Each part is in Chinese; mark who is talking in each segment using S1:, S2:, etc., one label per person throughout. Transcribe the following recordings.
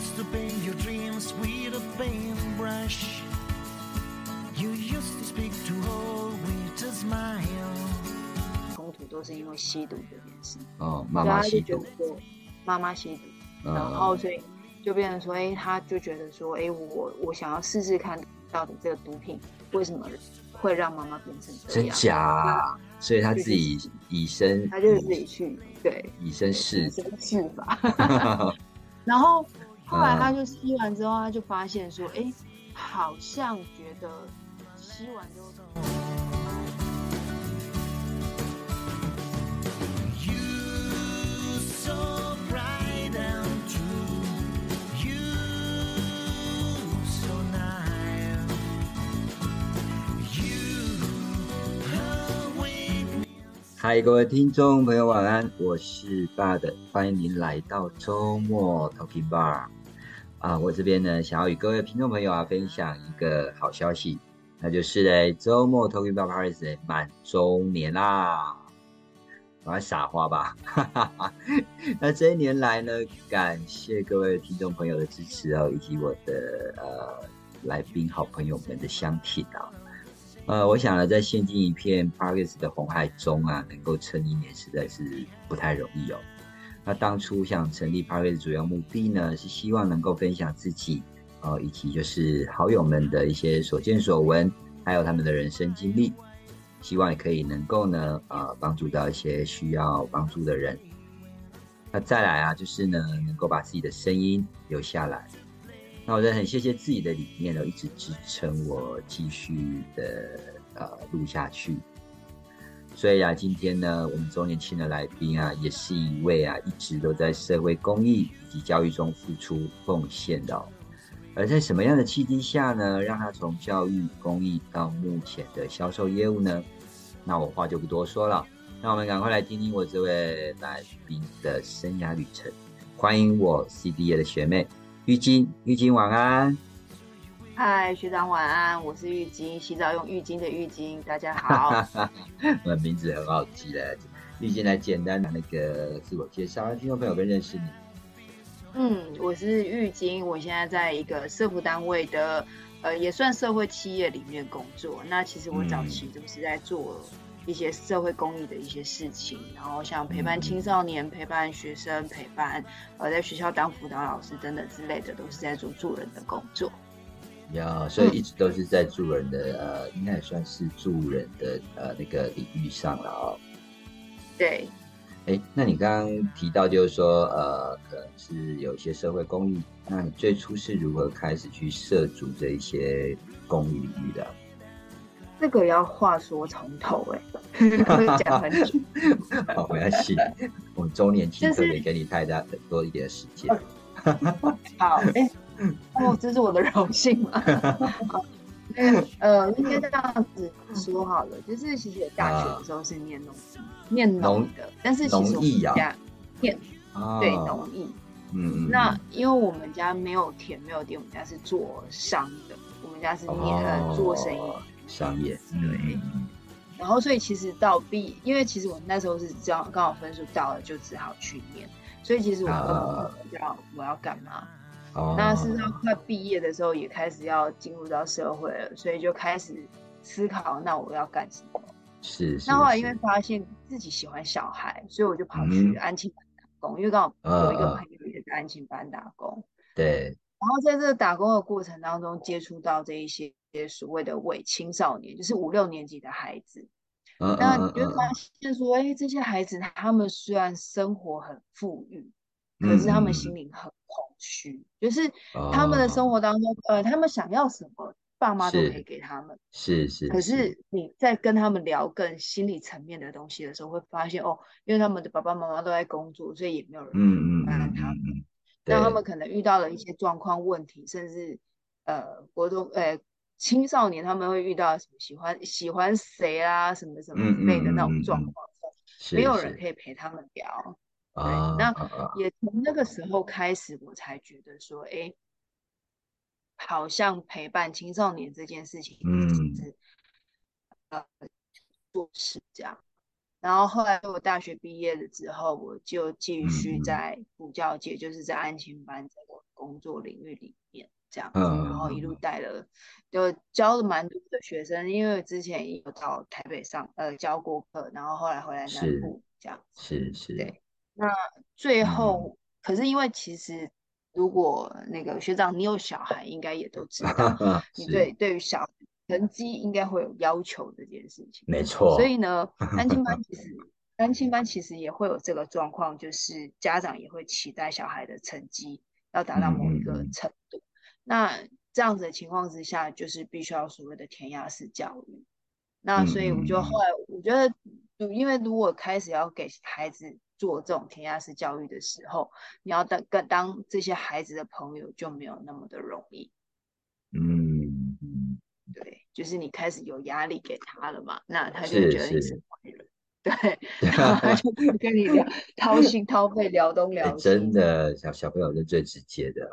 S1: used to paint your dreams with a paintbrush. You used to speak to all with a smile.
S2: 冲突都是因为吸毒这件事，
S3: 哦，妈妈吸毒，
S2: 妈妈吸毒，
S3: 嗯
S2: 然后所以就变成说，哎、他就觉得说，哎、我我想要试试看到底这个毒品为什么会让妈妈变成这
S3: 真
S2: 样，
S3: 假啊？所以他自己以身，
S2: 他就是自己去对
S3: 以身试
S2: 以身试法。然后后来
S3: 嗯
S2: 他就吸完之后，他就发现说，哎、好像觉得吸完之后。
S1: You so bright and true. You so nice. You awake me.
S3: 嗨，各位听众朋友，晚安，我是爸的，欢迎您来到周末 Talking Bar 啊，我这边呢想要与各位听众朋友啊分享一个好消息，那就是呢周末 Talking about Paris 满周年啦，赶快撒花吧！哈哈哈。那这一年来呢，感谢各位听众朋友的支持哦，以及我的呃来宾好朋友们的相挺啊。呃，我想呢，在现今一片 Paris 的红海中啊，能够撑一年实在是不太容易哦。那当初想成立 p a r k e 的主要目的呢，是希望能够分享自己，呃，以及就是好友们的一些所见所闻，还有他们的人生经历，希望也可以能够呢，呃，帮助到一些需要帮助的人。那再来啊，就是呢，能够把自己的声音留下来。那我真的很谢谢自己的理念呢，一直支撑我继续的呃录下去。所以啊，今天呢，我们周年庆的来宾啊，也是一位啊一直都在社会公益以及教育中付出奉献的、哦。而在什么样的契机下呢，让他从教育公益到目前的销售业务呢？那我话就不多说了，那我们赶快来听听我这位来宾的生涯旅程。欢迎我 CBA 的学妹玉晶，玉晶晚安。
S2: 嗨，学长晚安，我是浴巾，洗澡用浴巾的浴巾，大家 好。
S3: 我的名字很好记的，玉晶来简单的那个自我介绍，让听众朋友更认识你。
S2: 嗯，我是玉晶，我现在在一个社服单位的，呃，也算社会企业里面工作。那其实我早期都是在做一些社会公益的一些事情，然后像陪伴青少年、陪伴学生、陪伴呃在学校当辅导老师等等之类的，都是在做助人的工作。
S3: 呀，所以一直都是在助人的，呃，应该也算是助人的呃那个领域上了哦。
S2: 对，
S3: 哎，那你刚刚提到就是说，呃，可能是有一些社会公益，那你最初是如何开始去涉足这一些公益领域的？
S2: 这个要话说从头哎、讲很久。
S3: 好，没关系，我们周年庆
S2: 就是
S3: 特别给你太大很多一点时间。
S2: 好，哎、哦，这是我的荣幸嘛。好那个呃，应该这样子说好了，就是其实我大学的时候是念农艺，念农的，但是其实我们家念
S3: 啊
S2: 对农艺。
S3: 嗯嗯，
S2: 那因为我们家没有田没有地，我们家是做商的，我们家是念呃做生意。
S3: 哦商业，对，嗯
S2: 然后所以其实到毕，因为其实我那时候是这样，刚好分数到了，就只好去念。所以其实我根本
S3: 啊
S2: 不知道我要干嘛。
S3: 哦，
S2: 那事实上，快毕业的时候也开始要进入到社会了，所以就开始思考，那我要干什么？
S3: 是是，
S2: 那后来因为发现自己喜欢小孩，所以我就跑
S3: 嗯
S2: 去安亲班打工，因为刚好有一个朋友也在安亲班打工。
S3: 对，
S2: 然后在这个打工的过程当中，接触到这一些所谓的伪青少年，就是五六年级的孩子。
S3: 嗯
S2: 那你就发现说，哎，这些孩子他们虽然生活很富裕，
S3: 嗯，
S2: 可是他们
S3: 嗯。
S2: 心灵很空虚，就是他们的
S3: 哦
S2: 生活当中，呃，他们想要什么，爸妈都可以给他们。
S3: 是是，
S2: 可是你在跟他们聊更心理层面的东西的时候，会发现哦，因为他们的爸爸妈妈都在工作，所以也没有人
S3: 嗯嗯
S2: 陪伴他们。
S3: 嗯嗯嗯，
S2: 那他们可能遇到了一些状况、问题，甚至呃，国中呃青少年他们会遇到什么喜欢喜欢谁啊，什么什么之类的那种状况，
S3: 是
S2: 没有人可以陪他们聊。
S3: 啊，
S2: 那也从那个时候开始，我才觉得说，哎，好像陪伴青少年这件事情
S3: 嗯
S2: 是呃做事这样。然后后来我大学毕业了之后，我就继续在补教界，就是在安亲班这个工作领域里面这样子，
S3: 嗯
S2: 然后一路。
S3: 嗯
S2: 带了，就教了蛮多的学生，因为之前也有到台北上呃教过课，然后后来回来南部这样。
S3: 是是，
S2: 对那最
S3: 嗯
S2: 后，可是因为其实如果那个学长你有小孩，应该也都知道 你对对于小孩成绩应该会有要求这件事情。
S3: 没错，
S2: 所以呢，单亲班其实单亲班其实也会有这个状况，就是家长也会期待小孩的成绩要达到某一个程度。那这样子的情况之下，就是必须要所谓的填鸭式教育。那
S3: 嗯
S2: 所以我就
S3: 嗯
S2: 后来我觉得，因为如果开始要给孩子做这种填鸭式教育的时候，你要当跟当这些孩子的朋友就没有那么的容易。
S3: 嗯嗯，
S2: 对，就是你开始有压力给他了嘛，那他就觉得你
S3: 是
S2: 是坏人，对，然后他就会跟你聊掏心掏肺聊东
S3: 哎
S2: 聊西，
S3: 真的小小朋友是最直接的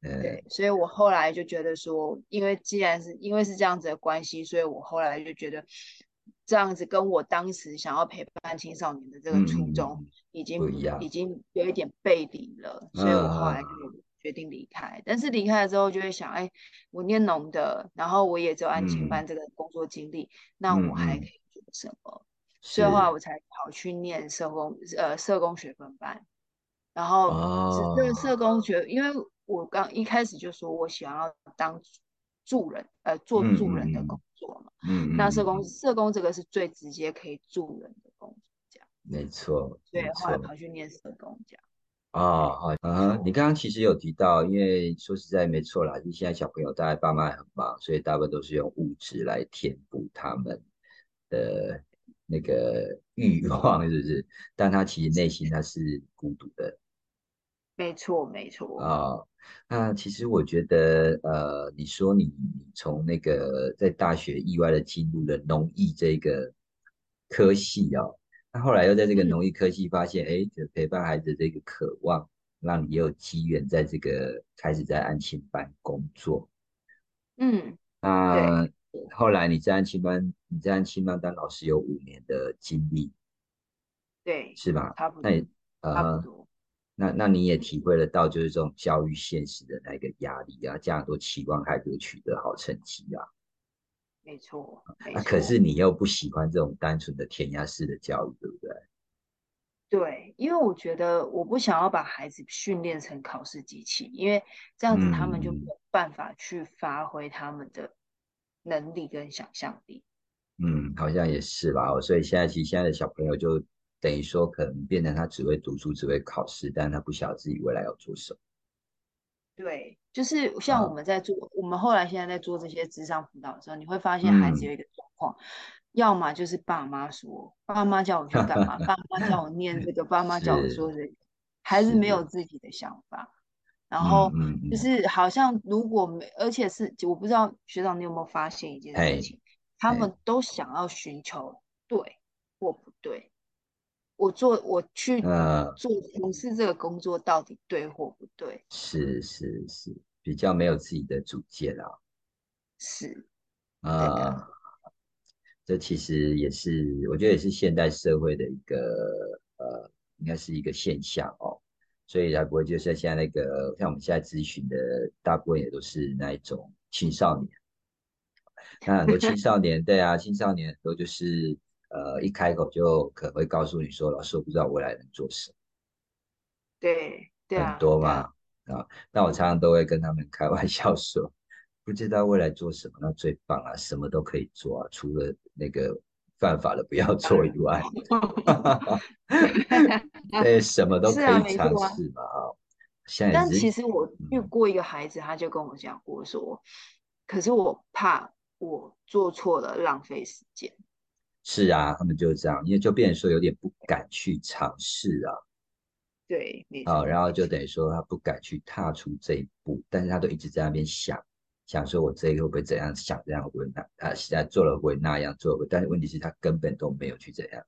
S2: 对，所以我后来就觉得说，因为既然是因为是这样子的关系，所以我后来就觉得这样子跟我当时想要陪伴青少年的这个初衷
S3: 嗯
S2: 已经
S3: 不一样
S2: 已经有一点背离了，所以我后来
S3: 嗯
S2: 就决定离开。但是离开了之后，就会想，哎，我念农的，然后我也只有安亲
S3: 嗯。
S2: 班这个工作经历，那
S3: 嗯
S2: 我还可
S3: 嗯
S2: 以做什么？
S3: 是
S2: 所以后来我才跑去念社工呃社工学分班，然后只这个
S3: 哦，
S2: 社工学，因为我刚一开始就说我想要当助人，呃，做
S3: 嗯
S2: 助人的
S3: 嗯
S2: 工作嘛。
S3: 嗯
S2: 那社工社工这个是最直接可以助人的工作，这样，
S3: 没错对
S2: 所以后来。跑去念社工这样。
S3: 哦，好，啊，你刚刚其实有提到，因为说实在没错啦，就现在小朋友大概爸妈很忙，所以大部分都是用物质来填补他们的那个欲望，是不是？但他其实内心他是孤独的
S2: 没错，没错。
S3: 啊。那其实我觉得，呃，你说你你从那个在大学意外的进入了农艺这个科系哦，那后来又在这个
S2: 嗯
S3: 农艺科系发现，哎，这陪伴孩子这个渴望，让你也有机缘在这个开始在安亲班工作。
S2: 嗯，
S3: 那后来你在安亲班，你在安亲班当老师有五年的经历，
S2: 对，
S3: 是吧？
S2: 差不
S3: 那也
S2: 多，
S3: 呃
S2: 差不多。
S3: 那那你也体会得到，就是这种教育现实的那个压力啊，这样都期望孩子取得好成绩啊，
S2: 没错，那
S3: 啊，可是你又不喜欢这种单纯的填鸭式的教育，对不对？
S2: 对，因为我觉得我不想要把孩子训练成考试机器，因为这样子他们就没
S3: 嗯
S2: 有办法去发挥他们的能力跟想象力。
S3: 嗯，好像也是吧。哦所以现在其实现在的小朋友就等于说，可能变成他只会读书，只会考试，但他不晓得自己未来要做什么。
S2: 对，就是像我
S3: 啊
S2: 们在做，我们后来现在在做这些智商辅导的时候，你会发现孩子
S3: 嗯
S2: 有一个状况，要么就是爸妈说，爸妈叫我去干嘛，爸妈叫我念这个，爸妈叫我
S3: 是
S2: 说这个，孩子没有，自己的想法。然
S3: 嗯
S2: 后就是好像如果没，而且是我不知道学长你有没有发现一件事情，他，们都想要寻求对或不对。我做我去
S3: 呃，
S2: 做从事这个工作到底对或不对？
S3: 是是是，比较没有自己的主见啊。
S2: 是，对
S3: 啊，
S2: 的，
S3: 这其实也是，我觉得也是现代社会的一个呃，应该是一个现象哦。所以才不会就是现在那个，像我们现在咨询的大部分也都是那一种青少年。那很多青少年，对啊，青少年很多就是呃，一开口就可能会告诉你说，老师我不知道未来能做什么。
S2: 对对
S3: 很多嘛
S2: 啊，
S3: 啊，那我
S2: 嗯，
S3: 常常都会跟他们开玩笑说，不知道未来做什么，那最棒啊，什么都可以做啊，除了那个犯法的不要做以
S2: 然，
S3: 外，对，什么都可以尝。试嘛啊。现在
S2: 但
S3: 是，
S2: 其实我遇
S3: 嗯，
S2: 过一个孩子，他就跟我讲过说，可是我怕我做错了，浪费时间。
S3: 是啊，他们就是这样，因为就变成说有点不敢去尝试啊，
S2: 对，没
S3: 啊，
S2: 错，
S3: 然后，就等于说他不敢去踏出这一步，但是他都一直在那边想，想说我这个会不会怎样，想这样会那，啊，现在做了会那样，做但是问题是他根本都没有去怎样，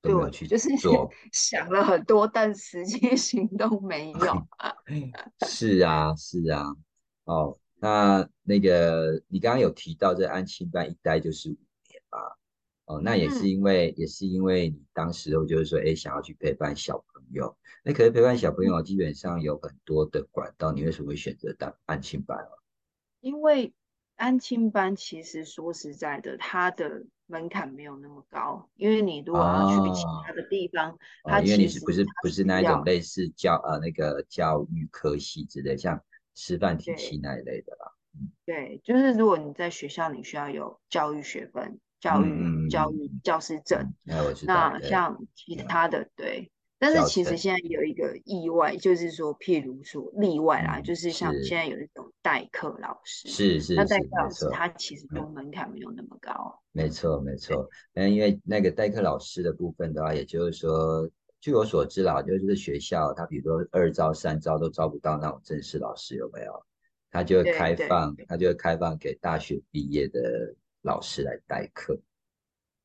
S3: 都没有
S2: 对，
S3: 去
S2: 就是
S3: 做。
S2: 想了很多，但实际行动没有。
S3: 是啊，是啊，哦，那那个你刚刚有提到这安亲班一待就是五年嘛，哦，那也是
S2: 嗯
S3: 因为，也是因为你当时候就是说，哎，想要去陪伴小朋友。那可是陪伴小朋友基本上有很多的管道，你为什么会选择当安亲班啊？
S2: 因为安亲班其实说实在的，它的门槛没有那么高，因为你如果要去其
S3: 哦
S2: 他的地方，
S3: 哦，
S2: 它
S3: 因为你是不是不是那一种类似教呃那个教育科系之类，像师范体系那一类的啦。
S2: 对，就是如果你在学校，你需要有教育学分、教育教育教师证。
S3: 嗯，那
S2: 像其
S3: 嗯
S2: 他的对，但是，其实现在有一个意外，就是说，譬如说例外啦，
S3: 嗯，
S2: 就是像现在有一种代课老师，
S3: 是是那，
S2: 代课老师。他其实。门槛没有那么高。
S3: 没错，没错。嗯，因为那个代课老师的部分的话，也就是说，据我所知啦，就是学校他比如说二招、三招都招不到那种正式老师，有没有？他就会开放，他就会开放给大学毕业的老师来代课。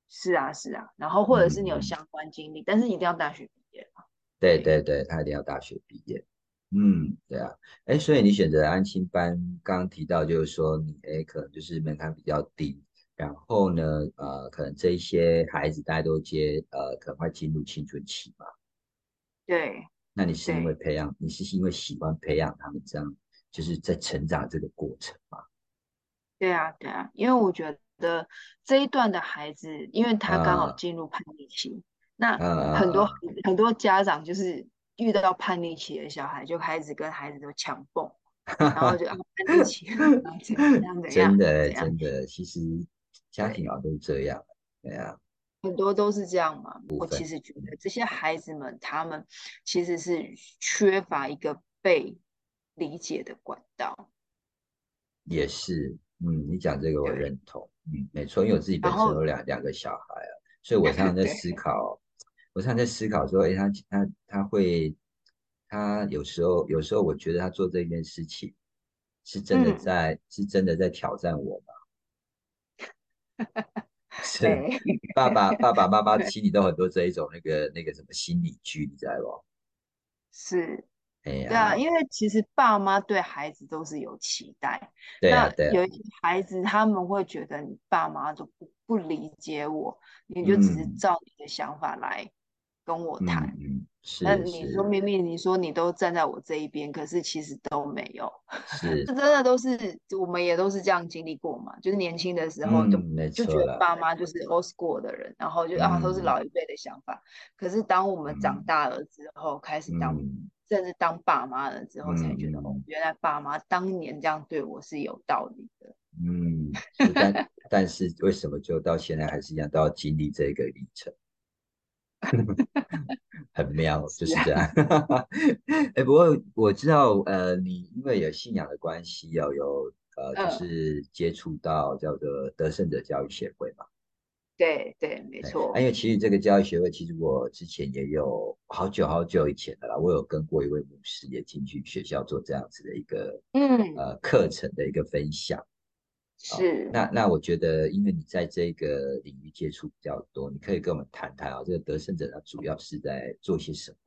S2: 是啊是啊，然后或者
S3: 嗯
S2: 是你有
S3: 嗯，
S2: 相关经历，但是一定要大学毕业嘛。
S3: 对
S2: 对，
S3: 对对，他一定要大学毕业。嗯，对啊。哎，所以你选择安亲班，刚刚提到就是说你哎，可能就是门槛比较低，然后呢，呃，可能这一些孩子大家都接呃，可能快进入青春期嘛。
S2: 对
S3: 那你是因为。培养，你是因为喜欢培养他们这样，就是在成长这个过程嘛？
S2: 对啊，对啊，因为我觉得这一段的孩子，因为他刚好
S3: 啊。
S2: 进入叛逆期，那
S3: 啊
S2: 很多
S3: 啊
S2: 很多家长就是遇到叛逆期的小孩，就开始跟孩子都强蹦，然后就 啊叛逆期，怎样怎样
S3: 真的真的，其实家庭，啊都这样，对啊，
S2: 很多都是这样嘛。我其实觉得这些孩子们，他们其实是缺乏一个被理解的管道，
S3: 也是，嗯，你讲这个我，认同，嗯，没错，因为我自己本身有两两个小孩啊，所以我常常在，思考，我常常在思考说，哎，他他他会，他有时候有时候我觉得他做这件事情是真的
S2: 嗯，
S3: 在是真的在挑战我吗？是
S2: 哎，
S3: 爸爸爸爸妈妈，心里都很多这一种那个那个什么心理剧，你知道不？
S2: 是。
S3: 哎
S2: 对啊，因为其实爸妈对孩子都是有期待，
S3: 对呀
S2: 那有一些孩子他们会觉得你爸妈都不不理解我，你就只是
S3: 嗯。
S2: 照你的想法来跟我
S3: 嗯
S2: 谈。
S3: 嗯，
S2: 那你说明明你说你都站在我这一边，可是其实都没有，
S3: 是，
S2: 这真的都是我们也都是这样经历过嘛，就是年轻的时候
S3: 嗯，
S2: 就觉得，爸妈就是 old school 的人，然后就啊都是
S3: 嗯。
S2: 老一辈的想法。可是当我们长
S3: 嗯。
S2: 大了之后，开始当
S3: 嗯
S2: 甚至当爸妈了之后，才
S3: 嗯
S2: 觉得原来爸妈当年这样对我是有道理的。
S3: 嗯，但 但是为什么就到现在还是一样都要经历这个历程？很妙，就
S2: 是
S3: 这样。哎，不过我知道，呃，你因为有信仰的关系要，有呃，就
S2: 嗯，
S3: 是接触到叫做得胜者教育协会嘛。
S2: 对对，没错，
S3: 因为其实这个教育学会，其实我之前也有好久好久以前的啦，我有跟过一位牧师也进去学校做这样子的一个
S2: 嗯，
S3: 呃课程的一个分享。哦，
S2: 是。
S3: 那那我觉得，因为你在这个领域接触比较多，你可以跟我们谈谈啊，这个得胜者他主要是在做些什么？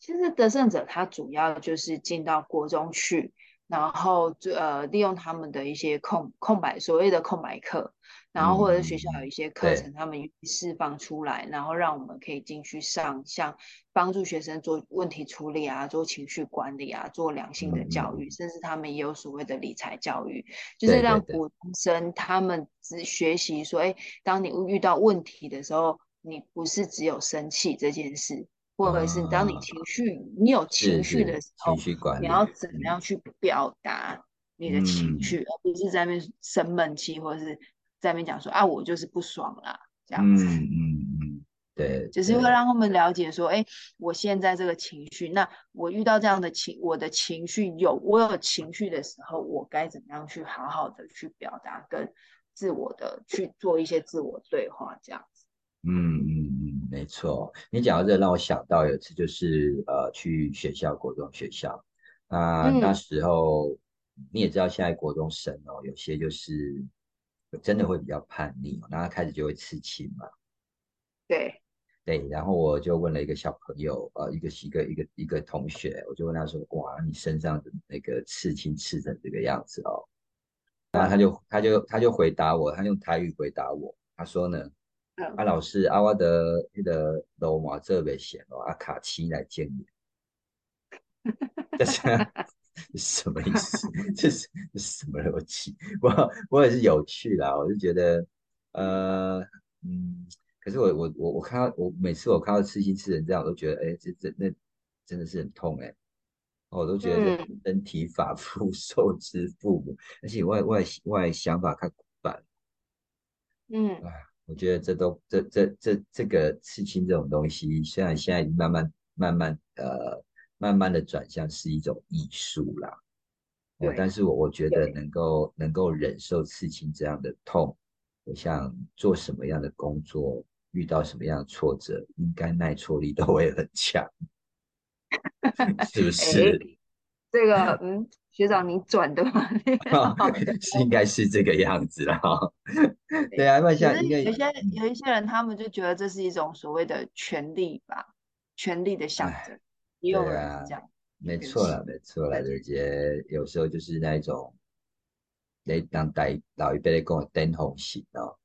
S2: 其实得胜者他主要就是进到国中去，然后就呃利用他们的一些空空白所谓的空白课，然后
S3: 嗯
S2: 或者是学校有一些课
S3: 对，
S2: 程，他们释放出来，然后让我们可以进去上，像帮助学生做问题处理啊，做情绪管理啊，做良性
S3: 嗯
S2: 的教育，甚至他们也有所谓的理财教育，就是让国中生他们只学习说，哎，当你遇到问题的时候，你不是只有生气这件事。或者是当你
S3: 啊，
S2: 情绪，你有情绪的时候，
S3: 情绪管
S2: 你要，怎么
S3: 嗯
S2: 样去表达你的情绪，
S3: 嗯
S2: 而不是在那边生闷气，或者是在那边讲说啊，我就是不爽啦，这样
S3: 嗯
S2: 子。
S3: 嗯嗯，对
S2: 就是会，让他们了解说，哎，我现在这个情绪，那我遇到这样的情，我的情绪有，我有情绪的时候，我该怎么样去好好的去表达，跟自我的去做一些自我对话，这样子。
S3: 嗯嗯嗯，没错。你讲到这，让我想到有一次就是呃去学校，国中学校，那那
S2: 嗯，
S3: 时候你也知道，现在国中生哦，有些就是真的会比较叛逆哦，然后他开始就会刺青嘛。
S2: 对，
S3: 对，然后我就问了一个小朋友，呃，一个一个一个一个同学，我就问他说：“哇，你身上的那个刺青刺成这个样子哦？”然后他
S2: 嗯
S3: 就他就他就回答我，他用台语回答我，他说呢，
S2: 嗯
S3: 啊老师啊我的那个罗马这边写哦，啊卡七来见你，这是什么意思？这是什么逻辑？我我也是有趣啦，我就觉得呃嗯，可是我我我我看到我每次我看到刺青刺成这样，我都觉得哎这这那真的是很痛哎、我都觉得
S2: 嗯
S3: 身体发肤受之父母，而且外外外想法看古板。
S2: 嗯
S3: 我觉得这都这这这这个刺青这种东西，虽然现在慢慢慢慢呃慢慢的转向是一种艺术啦，哦，但是我我觉得能够能够忍受刺青这样的痛，我想做什么样的工作，遇到什么样的挫折，应该耐挫力都会很强，是不 是？
S2: 这个嗯，学长你转的吗？
S3: 是应该是这个样子啦。哈。对啊，那
S2: 可
S3: 像应该
S2: 是有些有一些人，他们就觉得这是一种所谓的权利吧，权利的象
S3: 哎
S2: 征，也有
S3: 啊
S2: 人是这样。
S3: 没错啦，没错啦，而且有时候就是那一种，你当代老一辈的跟我灯红型哦，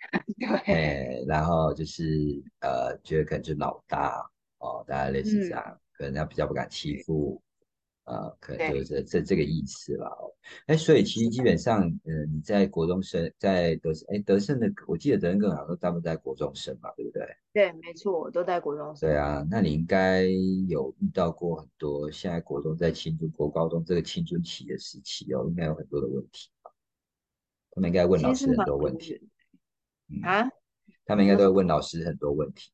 S2: 对，
S3: 哎，然后就是呃，觉得可能就老大哦，大家类似这
S2: 嗯
S3: 样，可能他比较不敢欺负，呃，可能就是
S2: 对
S3: 这这这个意思啦。哦，哎，所以其实基本上，嗯，你在国中生，在德胜，哎，德胜的，我记得德胜更好像大部分在国中生嘛，对不对？
S2: 对，没错，我都在国中生。
S3: 对啊，那你应该有遇到过很多现在国中在青春、国高中这个青春期的时期哦，应该有很多的问题吧？他们应该问老师很多问题，
S2: 啊，
S3: 他们应该都会问老师很多问题。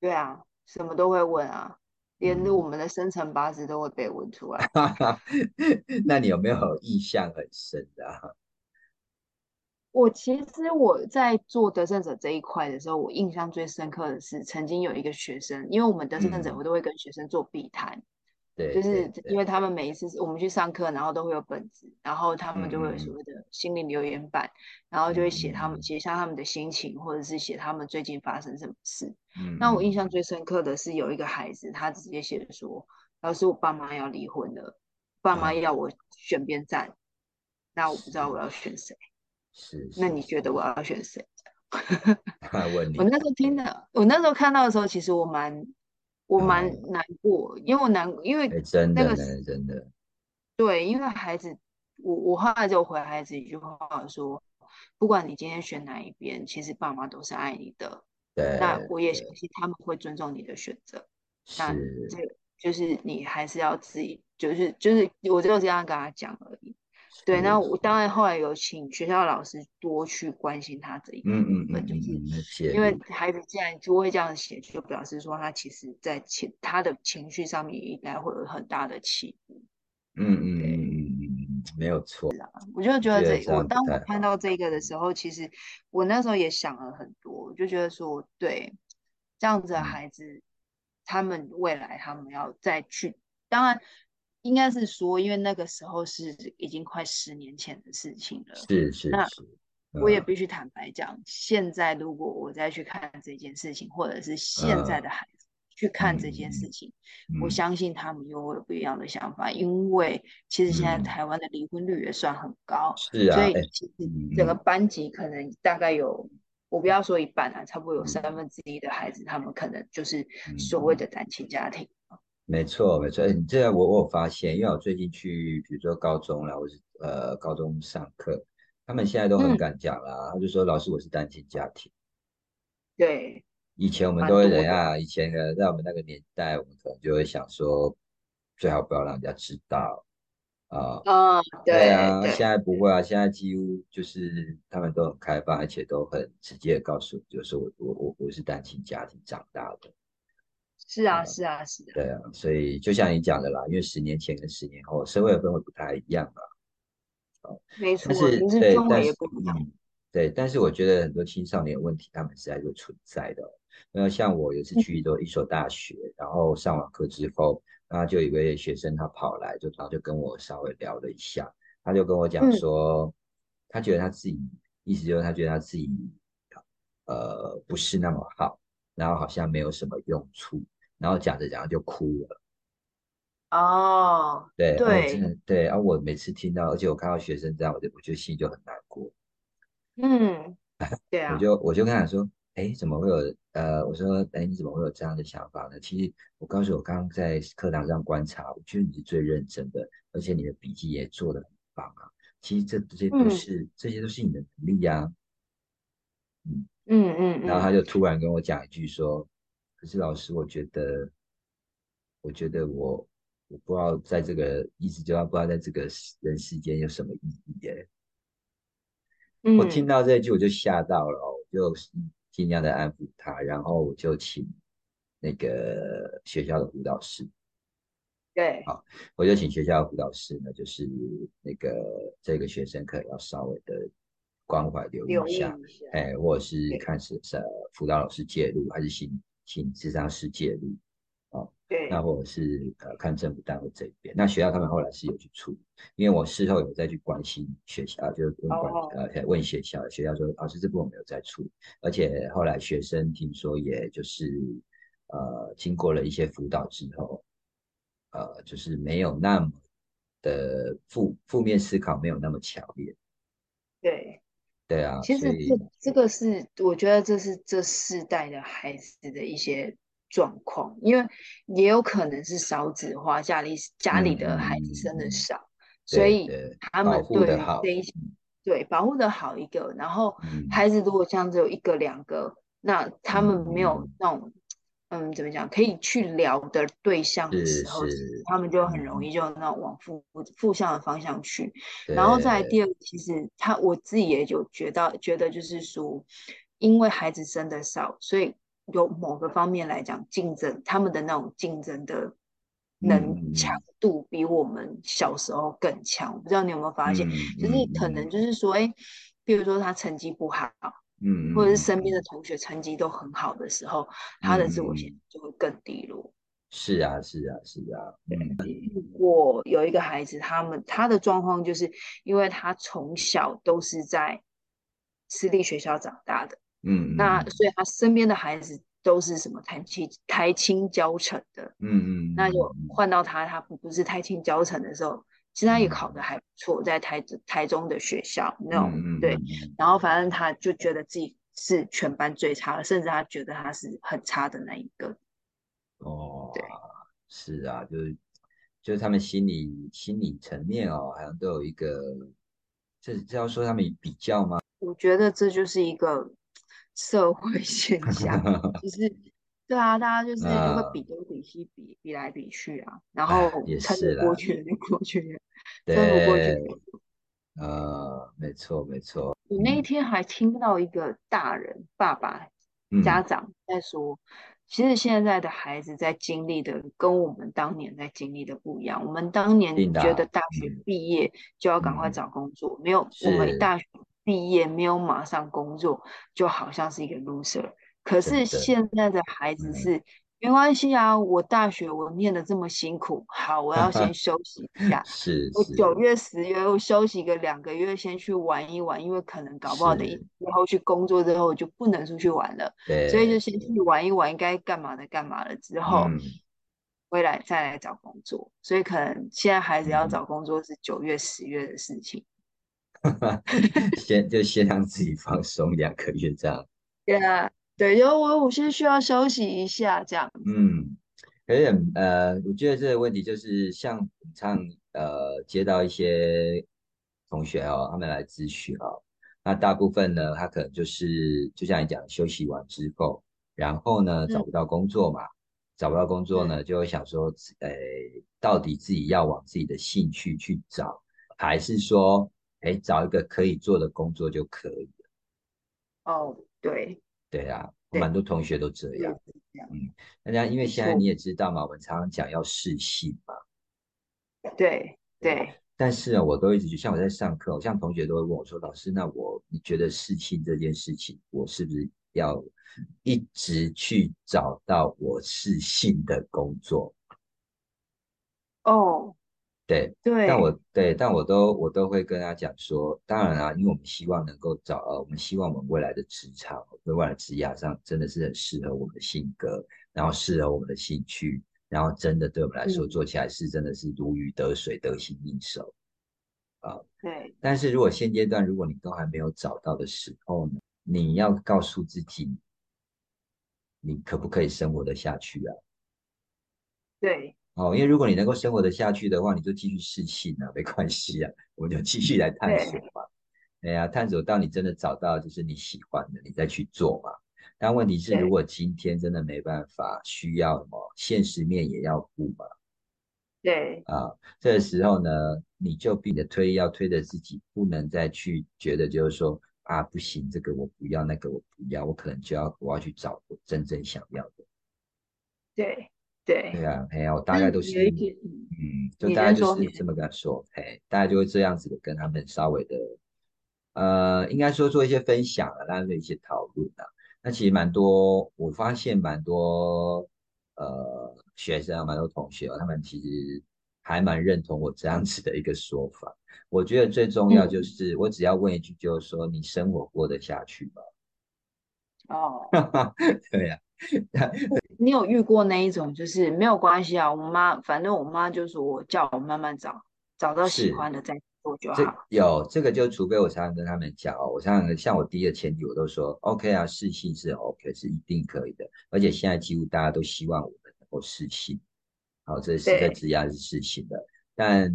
S2: 对啊，什么都会问啊，连
S3: 嗯
S2: 我们的生辰八字都会被问出来。
S3: 那你有没有印象很深的啊？
S2: 我其实我在做得胜者这一块的时候，我印象最深刻的是，曾经有一个学生，因为我们得胜者
S3: 嗯
S2: 我都会跟学生做笔谈，
S3: 对，
S2: 就是因为。他们每一次我们去上课，然后都会有本子，然后他们就会有所谓的心灵留言板，然后就会写他
S3: 嗯。
S2: 们写下他们的心情，或者是写他们最近发生什么事。
S3: 嗯，
S2: 那我印象
S3: 嗯
S2: 最深刻的是有一个孩子，他直接写说：“老师，我爸妈要离婚了，爸妈
S3: 啊
S2: 要我选边站，那我不知道我要选谁。
S3: 是，
S2: 那你觉得我要。选谁？” 我，那。时候听到，我那时候看到的时候，其实我蛮我蛮
S3: 哦
S2: 难过，因为我难，因为那个
S3: 的呢，真的，
S2: 对，因为孩子，我我后来就回孩子一句话说，不管你今天选哪一边，其实爸妈都是爱你的。
S3: 对那，
S2: 我也相信他们会尊重你的选择。
S3: 那，
S2: 这就是你还是要自己，就是就是我就这样跟他讲而已。对，那我
S3: 是
S2: 当然后来有请学校老师多去关心他这一部分，因为孩子既然就会这样写，就表示说他其实在情他的情绪上面应该会有很大的起伏。
S3: 嗯嗯
S2: 对
S3: 嗯嗯嗯嗯，没有错，
S2: 我就觉
S3: 觉得
S2: 得这，我当我看到。这个的时候，其实我那时候也想了很多，我就觉得说，对，这样子的
S3: 嗯。
S2: 孩子，他们未来他们要再去，当然应该是说，因为那个时候是已经快十年前的事情了。
S3: 是是
S2: 那我也必须坦白讲，现在如果我再去看这件事情，或者是现在的孩子去看这件事情，我
S3: 嗯。
S2: 相信他们又会有不一样的想法，因为其实现在
S3: 嗯。
S2: 台湾的离婚率也算很高，
S3: 是啊，
S2: 所以
S3: 哎，
S2: 其实
S3: 嗯
S2: 整个
S3: 嗯。
S2: 班级可能大概有，我不要说一半啊，差不多有
S3: 嗯。
S2: 三分之一的孩子，他们可能就是
S3: 嗯
S2: 所谓的单亲家庭。
S3: 没错没错，哎，你这样我我有发现，因为我最近去，比如说高中啦，或是呃高中上课，他们现在都很
S2: 嗯
S3: 敢讲啦，他就说老师我是单亲家庭。
S2: 对，
S3: 以前我们都会怎样？以前的在我们那个年代，我们可能就会想说，最好不要让人家知道啊。
S2: 嗯，对
S3: 啊，
S2: 对
S3: 现在不会啊，现在几乎就是他们都很开放，而且都很直接的告诉你，就是我我我我是单亲家庭长大的。
S2: 是啊是啊是啊，
S3: 对啊，所以就像你讲的啦，因为十年前跟十年后社会的氛围不太一样嘛。
S2: 没错
S3: 但，是对，但是。嗯，对，但是我觉得很多青少年问题他们实在就存在的哦。那像我有一次去一所一所大学，然后上完课之后，那就有一位学生他跑来，就然后就跟我稍微聊了一下，他就跟我讲
S2: 嗯
S3: 说，他觉得他自己意思就是他觉得他自己呃不是那么好，然后好像没有什么用处，然后讲着讲着就哭了。
S2: 哦，
S3: 对，
S2: 对
S3: 真的对啊，我每次听到，而且我看到学生这样，我就我就心里就很难过。
S2: 嗯，对 啊
S3: 我，就我就跟他说，哎，怎么会有呃，我说，哎，你怎么会有这样的想法呢？其实我告诉我刚刚在课堂上观察，我觉得你是最认真的，而且你的笔记也做的很棒啊。其实这这些都
S2: 嗯
S3: 是、这些都是你的能力呀、嗯，
S2: 嗯嗯
S3: 然后他
S2: 嗯，
S3: 就突然跟我讲一句说，可是老师，我觉得，我觉得我我不知道在这个一直就要不知道在这个人世间有什么意义耶。我听
S2: 嗯，
S3: 到这一句我就吓到了哦，我就尽量的安抚他，然后我就请那个学校的辅导师，
S2: 对，好
S3: 我就请学校的辅导师呢，就是那个这个学生可能要稍微的关怀留意一下，哎，或者是看是是辅导老师介入，还是请请智商师介入，哦，
S2: 对，
S3: 那或者是呃看政府单位这一边，那学校他们后来是有去处理，因为我事后有再去关心学校，就是问管
S2: 哦。
S3: 呃问学校，学校说老师这部分没有在处理，而且后来学生听说也就是呃经过了一些辅导之后，呃就是没有那么的负负面思考没有那么强烈，
S2: 对。
S3: 对啊，
S2: 其实这这个是我觉得这是这世代的孩子的一些状况，因为也有可能是少子化，家里家里
S3: 嗯
S2: 的孩子
S3: 嗯
S2: 生的
S3: 嗯。
S2: 少，所以他们对这一些对保护的好一个，然后
S3: 嗯。
S2: 孩子如果像只有一个两个，那他们没有
S3: 嗯。
S2: 那种嗯怎么讲可以去聊的对象的时候，他们就很容
S3: 嗯
S2: 易就那种往负负向的方向去。然后再来第二个，其实他我自己也有觉得，觉得就是说，因为孩子生的少，所以有某个方面来讲，竞争他们的那种竞争的
S3: 嗯
S2: 能
S3: 嗯
S2: 强度比我们小时候更强。我不知道你有没有发现，
S3: 嗯
S2: 就是
S3: 嗯
S2: 可能就是说，哎，比如说他成绩不好，
S3: 嗯
S2: 或者是
S3: 嗯
S2: 身边的
S3: 嗯
S2: 同学成绩都很好的时候，
S3: 嗯
S2: 他的自我形
S3: 嗯
S2: 象就会更低落。
S3: 是啊是啊是啊，嗯
S2: 我有一个孩子，他们他的状况就是因为他从小都是在私立学校长大的，
S3: 嗯
S2: 那所以他身边的孩子都是什么台青台青教成的，
S3: 嗯嗯
S2: 那就
S3: 嗯
S2: 换到他，他不是台青教成的时候，其实他也考
S3: 嗯
S2: 得还不错，在台台中的学校那种对，
S3: 嗯
S2: 然后反正他就觉得自己是全班最差的，甚至他觉得他是很差的那一个，
S3: 哦
S2: 对，
S3: 是啊，就是就是他们心理心理层面哦，好像都有一个，这这要说他们比较吗？
S2: 我觉得这就是一个社会 现象，就是对啊，大家就是就会
S3: 啊，
S2: 比东比西，比比来比去啊，然
S3: 哎，
S2: 后
S3: 也
S2: 撑得过去的就过去了，撑不过去
S3: 呃，没错没错，
S2: 我那一
S3: 嗯
S2: 天还听到一个大人爸爸家
S3: 嗯
S2: 长在说，其实现在的孩子在经历的跟我们当年在经历的不一样。我们当年觉得大学
S3: 嗯
S2: 毕业就要赶快
S3: 嗯，
S2: 找工作，没有我们大学毕业没有马上工作，就好像是一个 loser。可是现在的孩子
S3: 嗯，
S2: 是没关系啊，我大学我念的这么辛苦，好，我要先休息一下。
S3: 是
S2: 我九月、十月我休息个两个月，先去玩一玩，因为可能搞不好等一
S3: 是，
S2: 之后去工作之后我就不能出去玩了，所以就先去，玩一玩，该干嘛的干嘛了，之后
S3: 嗯
S2: 回来再来找工作。所以可能现在孩子要
S3: 嗯，
S2: 找工作是九月、十月的事情。
S3: 先就先让自己放松两个月这样。
S2: 对啊，对，就我我先需要休息一下这样。
S3: 嗯，可是呃，我觉得这个问题就是像常呃接到一些同学哦，他们来咨询哦，那大部分呢，他可能就是就像你讲，休息完之后，然后呢找
S2: 嗯
S3: 不到工作嘛，找不到工作
S2: 嗯
S3: 呢，就会想说，呃，到底自己要往自己的兴趣去找，还是说，哎，找一个可以做的工作就可以了？
S2: 哦，对
S3: 对啊，我
S2: 对，
S3: 蛮多同学都这
S2: 也
S3: 样。嗯，大家因为现在你也知道嘛，我们常常讲要试性嘛，
S2: 对
S3: 对。但是呢，我都一直就像我在上课，像同学都会问我说：“老师，那我你觉得试性这件事情，我是不是要一直去找到我适性的工作？”
S2: 哦，
S3: 对，但我
S2: 对，
S3: 但我都我都会跟他讲说，当然啊，因为我们希望能够找呃，我们希望我们未来的职场，未来的职涯上真的是很适合我们的性格，然后适合我们的兴趣，然后真的对我们来说
S2: 嗯，
S3: 做起来是真的是如鱼得水，得心应手啊。
S2: 对，
S3: 但是如果现阶段如果你都还没有找到的时候呢，你要告诉自己，你可不可以生活得下去啊？
S2: 对，
S3: 哦，因为如果你能够生活得下去的话，你就继续试性啊，没关系啊，我们就继续来探索嘛。哎呀，探索到你真的找到就是你喜欢的，你再去做嘛。但问题是，如果今天真的没办法，需要什么现实面也要顾嘛。
S2: 对，
S3: 啊，这个时候呢，你就逼着推，要推着自己，不能再去觉得就是说啊，不行，这个我不要，那个我不要，我可能就要我要去找我真正想要的。
S2: 对，对，
S3: 对啊，哎呀，我大概都是，嗯，就大概就是这么跟他说，哎，大概就会这样子的跟他们稍微的，呃，应该说做一些分享啊，让他们一些讨论啊。那其实蛮多，我发现蛮多呃学生啊，蛮多同学啊，他们其实还蛮认同我这样子的一个说法。我觉得最重要就
S2: 嗯
S3: 是，我只要问一句，就是说你生活过得下去吗？
S2: 哦，
S3: 对呀、
S2: 你有遇过那一种，就是没有关系啊，我妈，反正我妈就是我叫我慢慢找，找到喜
S3: 是
S2: 欢的再做就
S3: 这
S2: 好。
S3: 有这个就，除非我常常跟他们讲哦，我常常像我第一个前提，我都说 OK 啊，试性是 OK，是一定可以的，而且现在几乎大家都希望我们能够试性，好，这是在
S2: 对。
S3: 职涯是试性的，但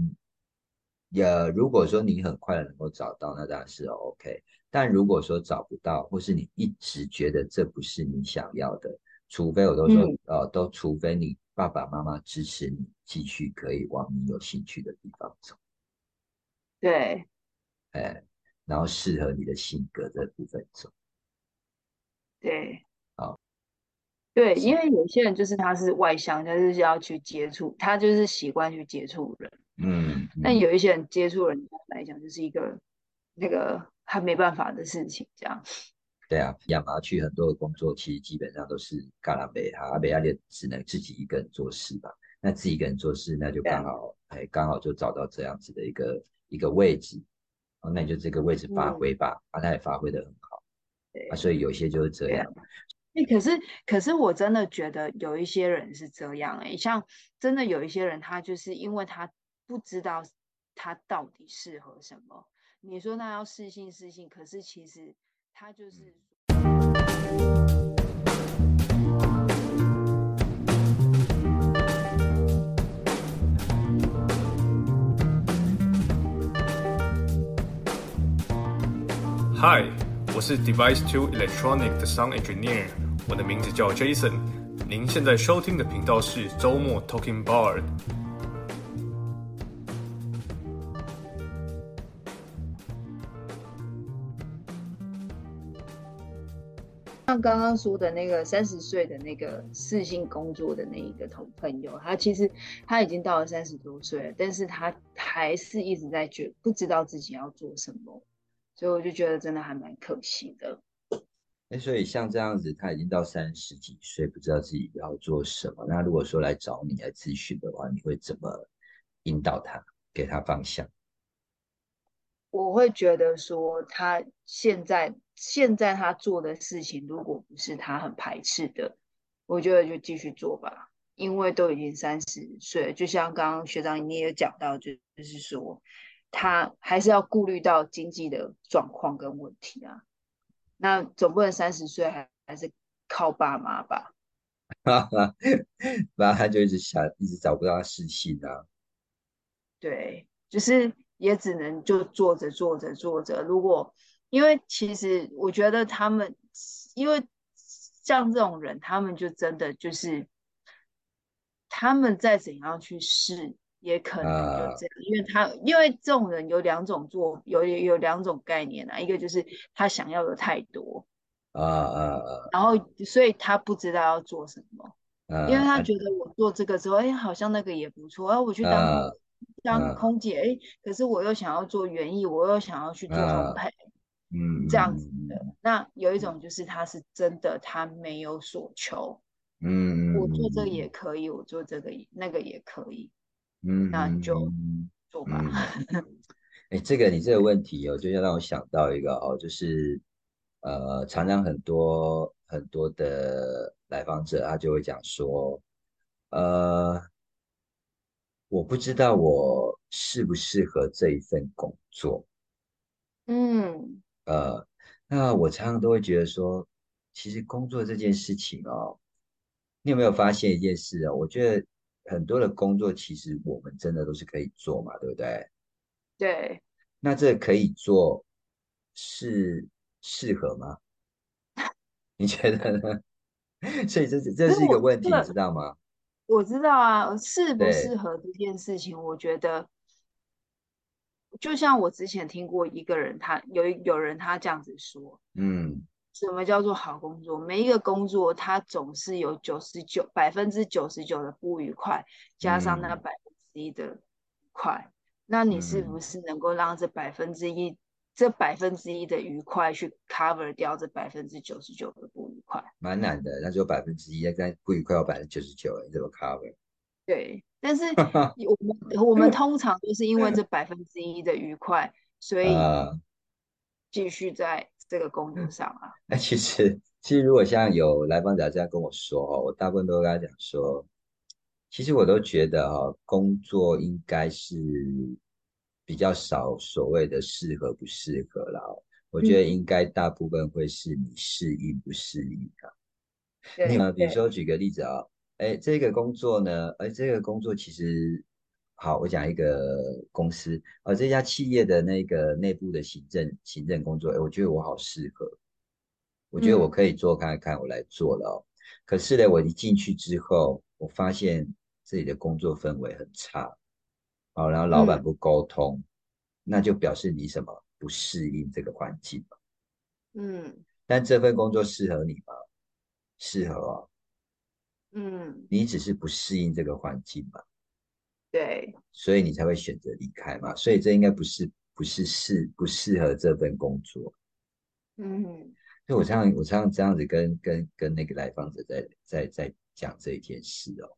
S3: 也如果说你很快的能够找到，那当然是 OK，但如果说找不到，或是你一直觉得这不是你想要的，除非我都说，
S2: 嗯
S3: 呃，都除非你爸爸妈妈支持你继续可以往你有兴趣的地方走。
S2: 对，
S3: 哎，然后适合你的性格的部分走。
S2: 对，
S3: 好，
S2: 对，因为有些人就是他是外向，他就是要去接触，他就是习惯去接触人。
S3: 嗯，嗯
S2: 但有一些人接触人来讲就是一个那个他没办法的事情，这样。
S3: 对啊，亚麻去很多的工作，其实基本上都是嘎拉贝哈，阿贝亚列只能自己一个人做事吧。那自己一个人做事，那就刚好，哎，刚好就找到这样子的一个一个位置，哦，那你就这个位置发
S2: 嗯
S3: 挥吧，啊，他也发挥的很好，
S2: 对
S3: 啊，所以有些就是这样，
S2: 哎，可是可是我真的觉得有一些人是这样哎，像真的有一些人，他就是因为他不知道他到底适合什么。你说那要试性试性，可是其实他就是。
S4: Hi，我是 Device Two Electronic 的 Sound Engineer，我的名字叫 Jason。您现在收听的频道是周末 Talking Bar。
S2: 像刚刚说的那个三十岁的那个四性工作的那一个同朋友，他其实他已经到了三十多岁了，但是他还是一直在觉不知道自己要做什么，所以我就觉得真的还蛮可惜的。
S3: 哎，所以像这样子，他已经到三十几岁，不知道自己要做什么。那如果说来找你来咨询的话，你会怎么引导他，给他方向？
S2: 我会觉得说，他现在现在他做的事情，如果不是他很排斥的，我觉得就继续做吧，因为都已经三十岁了，就像刚刚学长你也有讲到，就就是说，他还是要顾虑到经济的状况跟问题啊。那总不能三十岁还还是靠爸妈吧？
S3: 哈哈，不然他就一直想，一直找不到他事情啊。
S2: 对，就是也只能就做着做着做着。如果因为其实我觉得他们，因为像这种人，他们就真的就是他们再怎样去试，也可能就
S3: 啊
S2: 这样，因为他因为这种人有两种做，有有两种概念啊，一个就是他想要的太多，
S3: 啊啊啊
S2: 然后所以他不知道要做什么。
S3: 啊！
S2: 因为他
S3: 啊
S2: 觉得我做这个之后，哎，好像那个也不错，然后我去当
S3: 啊
S2: 当
S3: 啊
S2: 空姐，哎，可是我又想要做园艺，我又想要去做
S3: 啊
S2: 烘焙，
S3: 嗯，
S2: 这样子
S3: 嗯
S2: 的。那有一种就是他是真的他没有所求，
S3: 嗯嗯，
S2: 我做这个也可以，我做这个那个也可以，
S3: 嗯，
S2: 那
S3: 你
S2: 就
S3: 嗯。
S2: 做吧。
S3: 嗯。哎，这个你这个问题哦，就要让我想到一个哦，就是呃，常常很多很多的来访者，他就会讲说，呃，我不知道我适不适合这一份工作，
S2: 嗯，
S3: 呃，那我常常都会觉得说，其实工作这件事情哦，你有没有发现一件事啊？我觉得很多的工作其实我们真的都是可以做嘛，对不对？
S2: 对，
S3: 那这可以做是适合吗？你觉得呢？所以这是这
S2: 是
S3: 是一个问题，你知道吗？
S2: 我知道啊，适不
S3: 对，
S2: 适合这件事情，我觉得就像我之前听过一个人，他有一有人他这样子说，
S3: 嗯
S2: 什么叫做好工作？每一个工作它总是有九十九百分之九十九的不愉快，加上那
S3: 个
S2: 百分之一的愉快，那你是不
S3: 嗯，
S2: 是能够让这百分之一这百分之一的愉快去 cover 掉这百分之九十九的不愉快？
S3: 蛮难的，那只有百分之一，但不愉快有百分之九十九，你怎么 cover？
S2: 对，但是 我们我们通常都是因为这 百分之一的愉快，所以
S3: 呃，
S2: 继续在这个工作上啊。
S3: 那其实其实如果像有来访者这样跟我说哦，我大部分都跟他讲说，其实我都觉得哈、工作应该是比较少所谓的适合不适合啦。我觉得
S2: 嗯，
S3: 应该大部分会是你适应不适应啊。
S2: 对
S3: 呃，比如
S2: 对，
S3: 说举个例子啊，哎，这个工作呢，哎，这个工作其实好，我讲一个公司，呃，这家企业的那个内部的行政行政工作，哎，我觉得我好适合，我觉得我
S2: 嗯
S3: 可以做看看，我来做了哦。可是呢，我一进去之后，我发现这里的工作氛围很差，好，然后老板
S2: 嗯
S3: 不沟通，那就表示你什么不适应这个环境嘛。
S2: 嗯
S3: 但这份工作适合你吗？适合哦，
S2: 嗯，
S3: 你只是不适应这个环境嘛。
S2: 对，
S3: 所以你才会选择离开嘛。所以这应该不是不是适不适合这份工作。
S2: 嗯
S3: 所以我常常我常常这样子跟跟跟那个来访者在在在讲这一件事哦。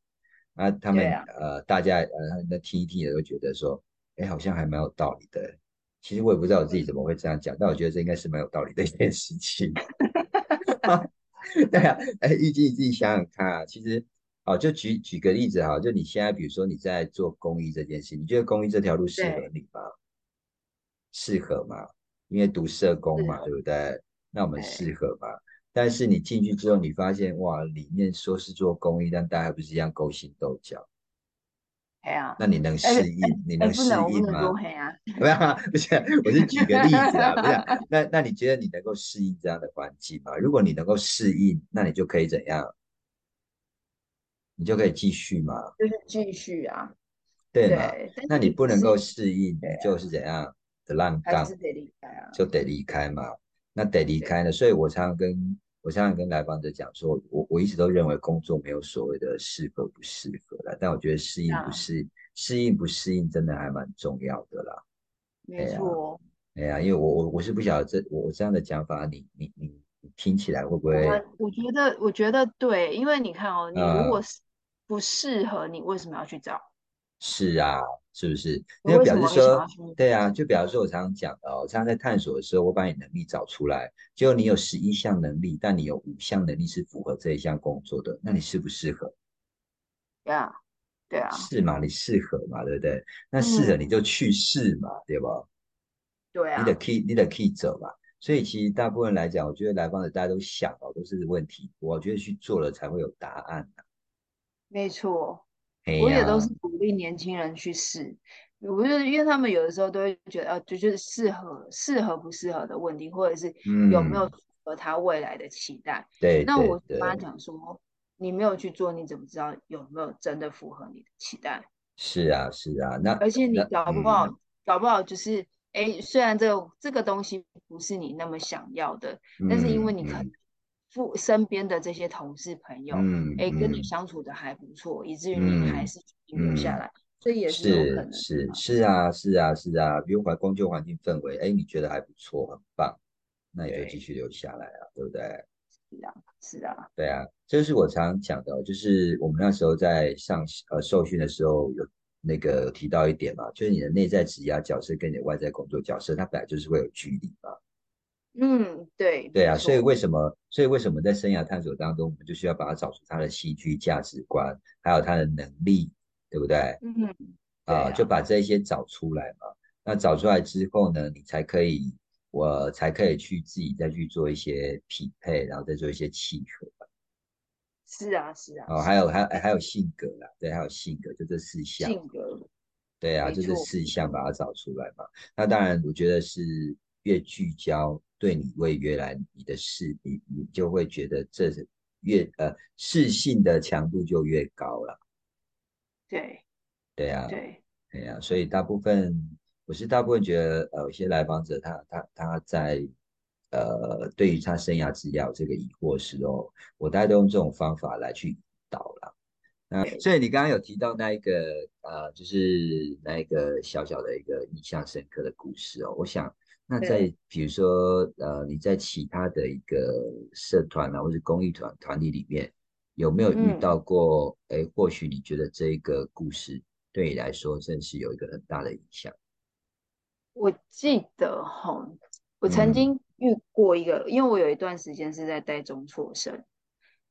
S3: 啊，他们
S2: 啊，
S3: 呃大家呃那听一听也都觉得说，哎，好像还蛮有道理的。其实我也不知道我自己怎么会这样讲，但我觉得这应该是蛮有道理的一件事情。对啊，哎，玉姬你自己想想看啊，其实，哦，就举举个例子哈，就你现在比如说你在做公益这件事，你觉得公益这条路适合，你吗？适合吗？因为读社工嘛，对不对？那我们
S2: 对，
S3: 适合吗？但是你进去之后，你发现哇，里面说是做公益，但大家还不是一样勾心斗角？
S2: 嘿啊，
S3: 那你能
S2: 哎
S3: 适应？你
S2: 哎，
S3: 能适应吗？不是啊，不是，我是举个例子啊，不是啊。那那你觉得你能够适应这样的环境吗？如果你能够适应，那你就可以怎样？你就可以继续嘛，
S2: 就是继续啊，
S3: 对嘛？
S2: 对，
S3: 那
S2: 你不
S3: 能够适应，就是怎样的浪杠，
S2: 还是得离开啊，
S3: 就得离开嘛。那得离
S2: 对，
S3: 开呢，所以我常常跟我常常跟来访者讲说，我我一直都认为工作没有所谓的适合不适合啦，但我觉得适应不
S2: 啊，
S3: 适适应不适应真的还蛮重要的啦。哎
S2: 没
S3: 呀，
S2: 错，
S3: 哎呀，因为我我我是不晓得这我我这样的讲法，你你你你听起来会不
S2: 我
S3: 会
S2: 们我觉得，我觉得对，因为你看哦，你如
S3: 呃
S2: 果是不适合，你为什么要去找？
S3: 是啊，是不是？
S2: 你
S3: 那就表示说，对啊，就表示说我常常讲的哦，我常常在探索的时候，我把你能力找出来，结果你有十一项能力，但你有五项能力是符合这一项工作的，那你适不适合？
S2: 呀，对啊，
S3: 是嘛？你适合嘛？对不对？那适合你
S2: 嗯，
S3: 就去试嘛，对吧？
S2: 对
S3: 你的
S2: 啊
S3: ，key，你得 key 走嘛。所以其实大部分来讲，我觉得来访者大家都想哦，都是问题，我觉得去做了才会有答案啊。
S2: 没错，
S3: 哎
S2: 我也都，是鼓励年轻人去试。我觉得，因为他们有的时候都会觉得，呃，就就是适合适合不适合的问题，或者是有没有
S3: 嗯，
S2: 符合他未来的期待。
S3: 对
S2: 那我跟他，讲说，你没有去做，你怎么知道有没有真的符合你的期待？
S3: 是啊是啊，那
S2: 而且你搞不好，
S3: 嗯
S2: 搞不好就是，哎，虽然这个这个东西不是你那么想要的，但是因为
S3: 嗯
S2: 你可能
S3: 嗯
S2: 附身边的这些同事朋友，
S3: 嗯
S2: 哎，跟你
S3: 嗯
S2: 相处的还不错，以至于你还
S3: 嗯
S2: 是决定留下
S3: 嗯，
S2: 来，这也是有可能
S3: 是是。是啊是啊是啊，比如环工作环境氛围，哎，你觉得还不错，很棒，那你就继
S2: 对，
S3: 续留下来啊，对不对？
S2: 是啊，是啊，
S3: 对啊，这是我常常讲的哦，就是我们那时候在上呃受训的时候有那个有提到一点嘛，就是你的内在职业角色跟你的外在工作角色，它本来就是会有距离嘛。
S2: 嗯，对，
S3: 对啊，所以，为什么，所以为什么在生涯探索当中，我们就需要把它找出他的戏剧价值观，还有他的能力，对不对？
S2: 嗯，对
S3: 啊，就
S2: 啊，
S3: 把这些找出来嘛。那找出来之后呢，你才可以我才可以去自己再去做一些匹配，然后再做一些契合。
S2: 是啊，是啊。
S3: 哦，还有还有还有性格啦，对，还有性格，就这四项。
S2: 性格。
S3: 对啊，就这四项把它找出来嘛。那当然，我觉得是越聚焦，对你未越来你的事你你就会觉得这是越呃视性的强度就越高了。
S2: 对
S3: 对啊，
S2: 对，
S3: 对啊、所以大部分我是大部分觉得，呃，有些来访者他他他在呃对于他生涯资料这个疑惑时候，我大概都用这种方法来去引导了。那所以你刚刚有提到那一个呃，就是那一个小小的一个印象深刻的故事哦，我想那在
S2: 对
S3: 比如说呃你在其他的一个社团啊或者公益团团体里面，有没有遇
S2: 嗯
S3: 到过？哎、或许你觉得这个故事对你来说真是有一个很大的影响。
S2: 我记得哈，我曾
S3: 嗯
S2: 经遇过一个，因为我有一段时间是在带中辍生，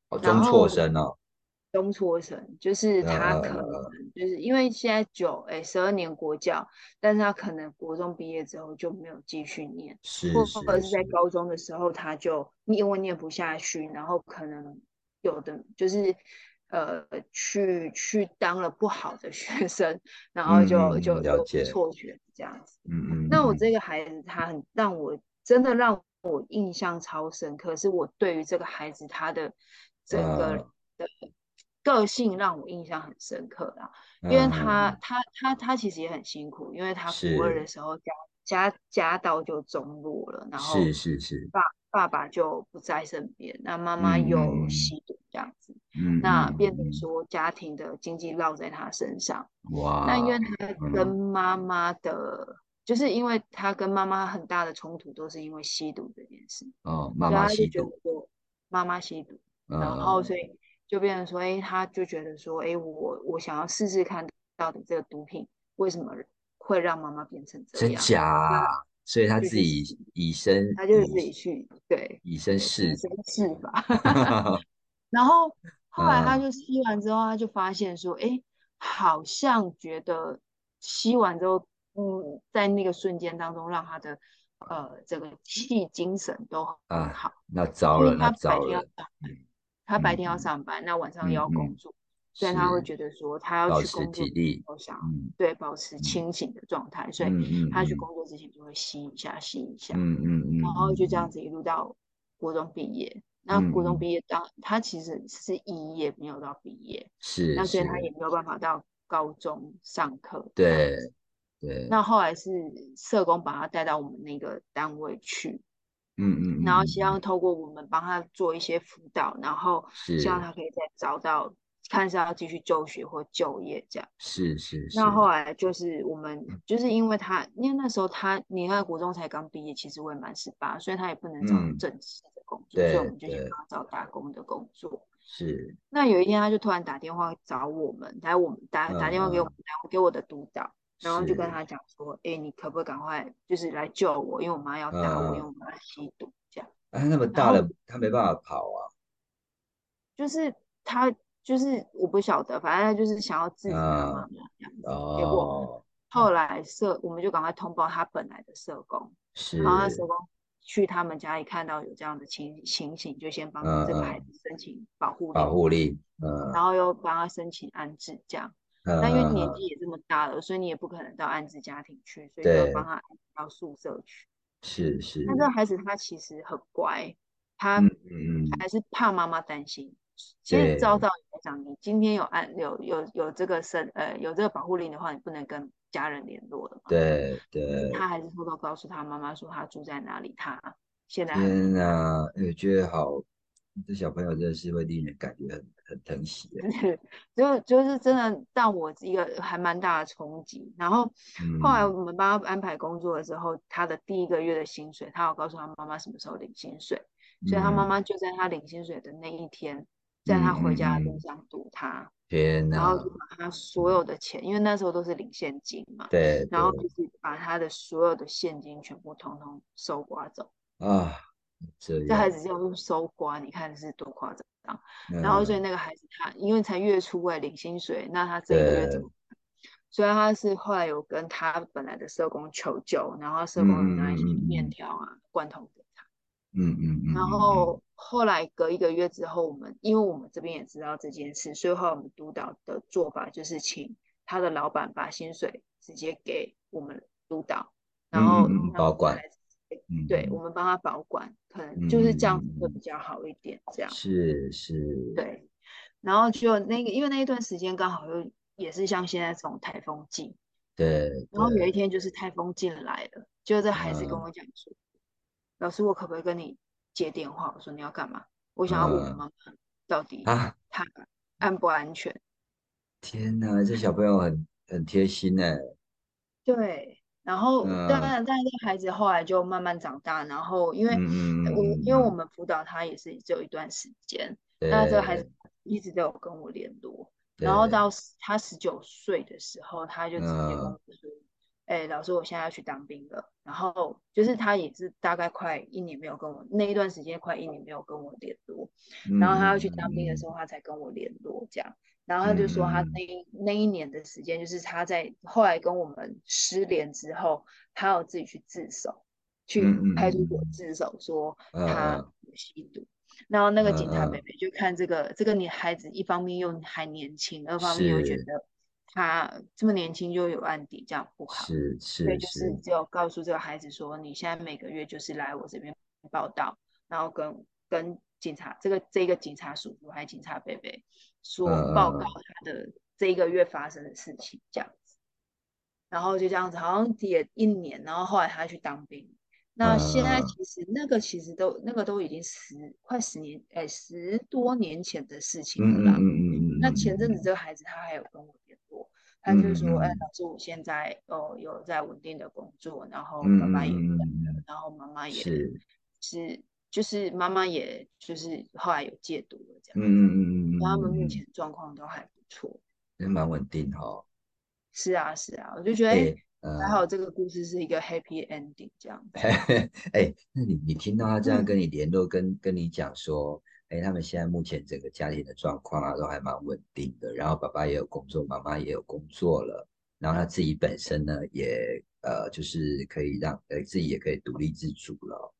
S3: 哦，中辍生哦，
S2: 中辍生就是他
S3: 呃
S2: 可能就是因为现在九哎十二年国教，但是他可能国中毕业之后就没有继续念，或或者是在，高中的时候他就因为念不下去，然后可能有的就是呃去去当了不好的学生，然后就就就
S3: 了解。
S2: 辍学这样子。
S3: 嗯
S2: 那我这个孩子，他很让我真的让我印象超深刻，是我对于这个孩子他的整个
S3: 呃
S2: 的个性让我印象很深刻啦。因为
S3: 嗯
S2: 他
S3: 嗯
S2: 他他他其实也很辛苦，因为他
S3: 是。
S2: 国二的时候家家家道就中落了，然后
S3: 是是是，
S2: 爸爸爸就不在身边，那妈妈又
S3: 嗯
S2: 吸毒这样子，
S3: 嗯
S2: 那变成说家庭的经济落在他身上。
S3: 哇，
S2: 那因为他
S3: 嗯。
S2: 跟妈妈的，就是因为他跟妈妈很大的冲突，都是因为吸毒这件事，
S3: 哦，妈妈吸毒，
S2: 妈妈吸毒，然
S3: 呃
S2: 后所以就变成说，哎，他就觉得说，哎，我我想要试试看，到底这个毒品为什么会让妈妈变成这
S3: 真
S2: 样？
S3: 假啊？所以他自己以身
S2: 他就是自己去对
S3: 以身
S2: 对
S3: 试
S2: 以身试法，然后 后来他
S3: 嗯
S2: 就吸完之后，他就发现说，哎，好像觉得吸完之后，嗯，在那个瞬间当中，让他的呃这个气精神都很
S3: 啊
S2: 好，
S3: 那糟了，那糟了，嗯
S2: 他白天要
S3: 嗯
S2: 上班，那晚上
S3: 嗯
S2: 又要工
S3: 嗯，
S2: 作，所以他会觉得说，他要去工作都想
S3: 嗯。
S2: 对保持
S3: 嗯。
S2: 清醒的状态，所以他去
S3: 嗯。
S2: 工作之前就会吸一下，吸一下。
S3: 嗯嗯嗯
S2: 然后就这样
S3: 嗯。
S2: 子一路到国中毕业。那国中毕业当他其实是一也没有到毕业，
S3: 是
S2: 那所以他也，没有办法到高中上课
S3: 对。对，
S2: 那后来是社工把他带到我们那个单位去，
S3: 嗯嗯
S2: 然后希望透过我们帮他做一些辅导，然后希望他可以再找到看是要继续就学或就业这样。
S3: 是是
S2: 那后，来就是我们就是因为他，因为那时候他你看国中才刚毕业，其实未满十八，所以他也不能找
S3: 嗯，
S2: 正式的工作，所以我们就
S3: 去
S2: 帮他找打工的工作。
S3: 是，
S2: 那有一天他就突然打电话找我们，来我们打打
S3: 嗯
S2: 电话给我
S3: 嗯
S2: 们，打给我的督导，然后就跟，他讲说，哎，你可不可以赶快就是来救我，因为我妈要打我，因为
S3: 嗯，
S2: 我妈吸毒这样。
S3: 啊，那么大了，他没办法跑啊，
S2: 就是他就是我不晓得，反正他就是想要制止他妈妈
S3: 嗯，
S2: 这样子。结果
S3: 哦，
S2: 后来社我们就赶快通报他本来的社工，然后他社，工去他们家里看到有这样的情情形，就先帮
S3: 嗯
S2: 这个孩
S3: 嗯，
S2: 子申请保护
S3: 保
S2: 令，
S3: 护力，
S2: 然
S3: 嗯
S2: 后又帮他申请安置这样。
S3: 嗯
S2: 那因为年纪也这么大了，所以你也不可能到安置家庭去，所以就要帮，他安置到宿舍去。
S3: 是是
S2: 那这个，孩子他其实很乖，他
S3: 嗯
S2: 还是怕妈妈担心。其实
S3: 对，
S2: 照道理来讲，你今天有安有有有这个身呃有这个保护令的话，你不能跟家人联络的嘛。
S3: 对对，
S2: 他还是偷偷告诉他妈妈说他住在哪里，他现在
S3: 天
S2: 在。
S3: 哪，哎我觉得好，这小朋友真的是会令人感觉很很疼惜耶，
S2: 就就是真的让我一个还蛮大的冲击。然后后来
S3: 嗯。
S2: 我们帮他安排工作的时候，他的第一个月的薪水，他有告诉他妈妈什么时候领薪水，所以他妈
S3: 嗯。
S2: 妈就在他领薪水的那一天，在他
S3: 嗯
S2: 回家的路上堵他，
S3: 天
S2: 然后就，把他所有的钱，因为那时候都是领现金嘛，
S3: 对
S2: 然后就是把他的所有的现金全部通通收刮走。
S3: 啊，这
S2: 这孩，子叫做收刮，你看是多夸张。然后所以
S3: 嗯，
S2: 那个孩子他因为才月初哎领薪水，那他这一个月怎
S3: 对，
S2: 么办？所以他是后来有跟他本来的社工求救，然后社工有拿一些面条啊、罐头给他。
S3: 嗯嗯嗯。
S2: 然后后来隔一个月之后，我们因为我们这边也知道这件事，所以后来我们督导的做法就是请他的老板把薪水直接给我们督导，然后
S3: 保管。
S2: 对，我们帮他保管，可能就是这样子会比较好一点。这样
S3: 是是。
S2: 对，然后就那个，因为那一段时间刚好又也是像现在这种台风季。
S3: 对。
S2: 然后有一天就是台风进来了，就这孩子跟我讲说：“老师，我可不可以跟你接电话？”我说：“你要干嘛？”我想要问妈妈到底啊，他安不安全？
S3: 天哪，这小朋友很很贴心呢。
S2: 对。然后，当然，但是这个孩子后来就慢慢长大。然后，因为我因为我们辅导他也是只有一段时间，那这个孩子一直都有跟我联络。然后到他十九岁的时候，他就直接跟我说：“哎，老师，我现在要去当兵了。”然后就是他也是大概快一年没有跟我那一段时间，快一年没有跟我联络。然后他要去当兵的时候，他才跟我联络这样。然后他就说，他那那一年的时间，就是他在后来跟我们失联之后，他有自己去自首，去派出所自首，说他吸毒。然后那个警察妹妹就看这个这个女孩子，一方面又还年轻，二方面又觉得她这么年轻就有案底，这样不好。
S3: 是是，
S2: 所以就是只有告诉这个孩子说，你现在每个月就是来我这边报道，然后跟跟警察这个这个警察叔叔还警察贝贝。说报告他的这一个月发生的事情，这样子，然后就这样子，好像也一年，然后后来他去当兵。那现在其实那个其实都那个都已经十快十年，哎，十多年前的事情了啦。嗯嗯嗯那前阵子这个孩子他还有跟我联络，他就说，哎，老师，我现在哦有在稳定的工作，然后爸爸也，然后妈妈也是是。就是妈妈，也就是后来有戒毒了，这样。嗯嗯嗯嗯他们目前状况都还不错，
S3: 也蛮稳定哈。
S2: 是啊是啊，我就觉得哎，还好这个故事是一个 happy ending 这样。
S3: 哎，那你你听到他这样跟你联络，跟跟你讲说，哎，他们现在目前整个家庭的状况啊，都还蛮稳定的。然后爸爸也有工作，妈妈也有工作了。然后他自己本身呢，也呃，就是可以让呃自己也可以独立自主了。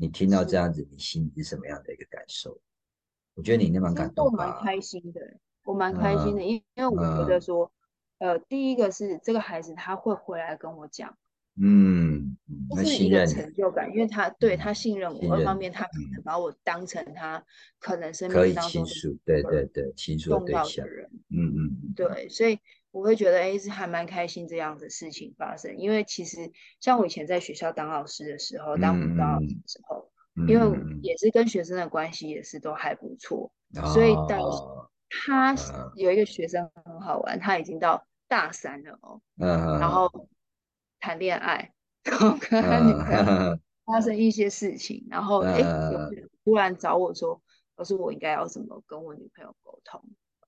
S3: 你听到这样子，你心里是什么样的一个感受？我觉得你那蛮感动
S2: 吧。我蛮开心的，我蛮开心的，因因为我觉得说，呃，第一个是这个孩子他会回来跟我讲，
S3: 嗯，
S2: 这是一个成就感，因为他对他信任我，一方面他可能把我当成他可能生命当中
S3: 对对对倾诉
S2: 重要的人，
S3: 嗯嗯，
S2: 对，所以。我会觉得，哎，是还蛮开心这样的事情发生，因为其实像我以前在学校当老师的时候，当辅导老师的时候，因为也是跟学生的关系也是都还不错，所以到他有一个学生很好玩，他已经到大三了哦，然后谈恋爱，然后跟他女朋友发生一些事情，然后哎，突然找我说，老师，我应该要怎么跟我女朋友沟通？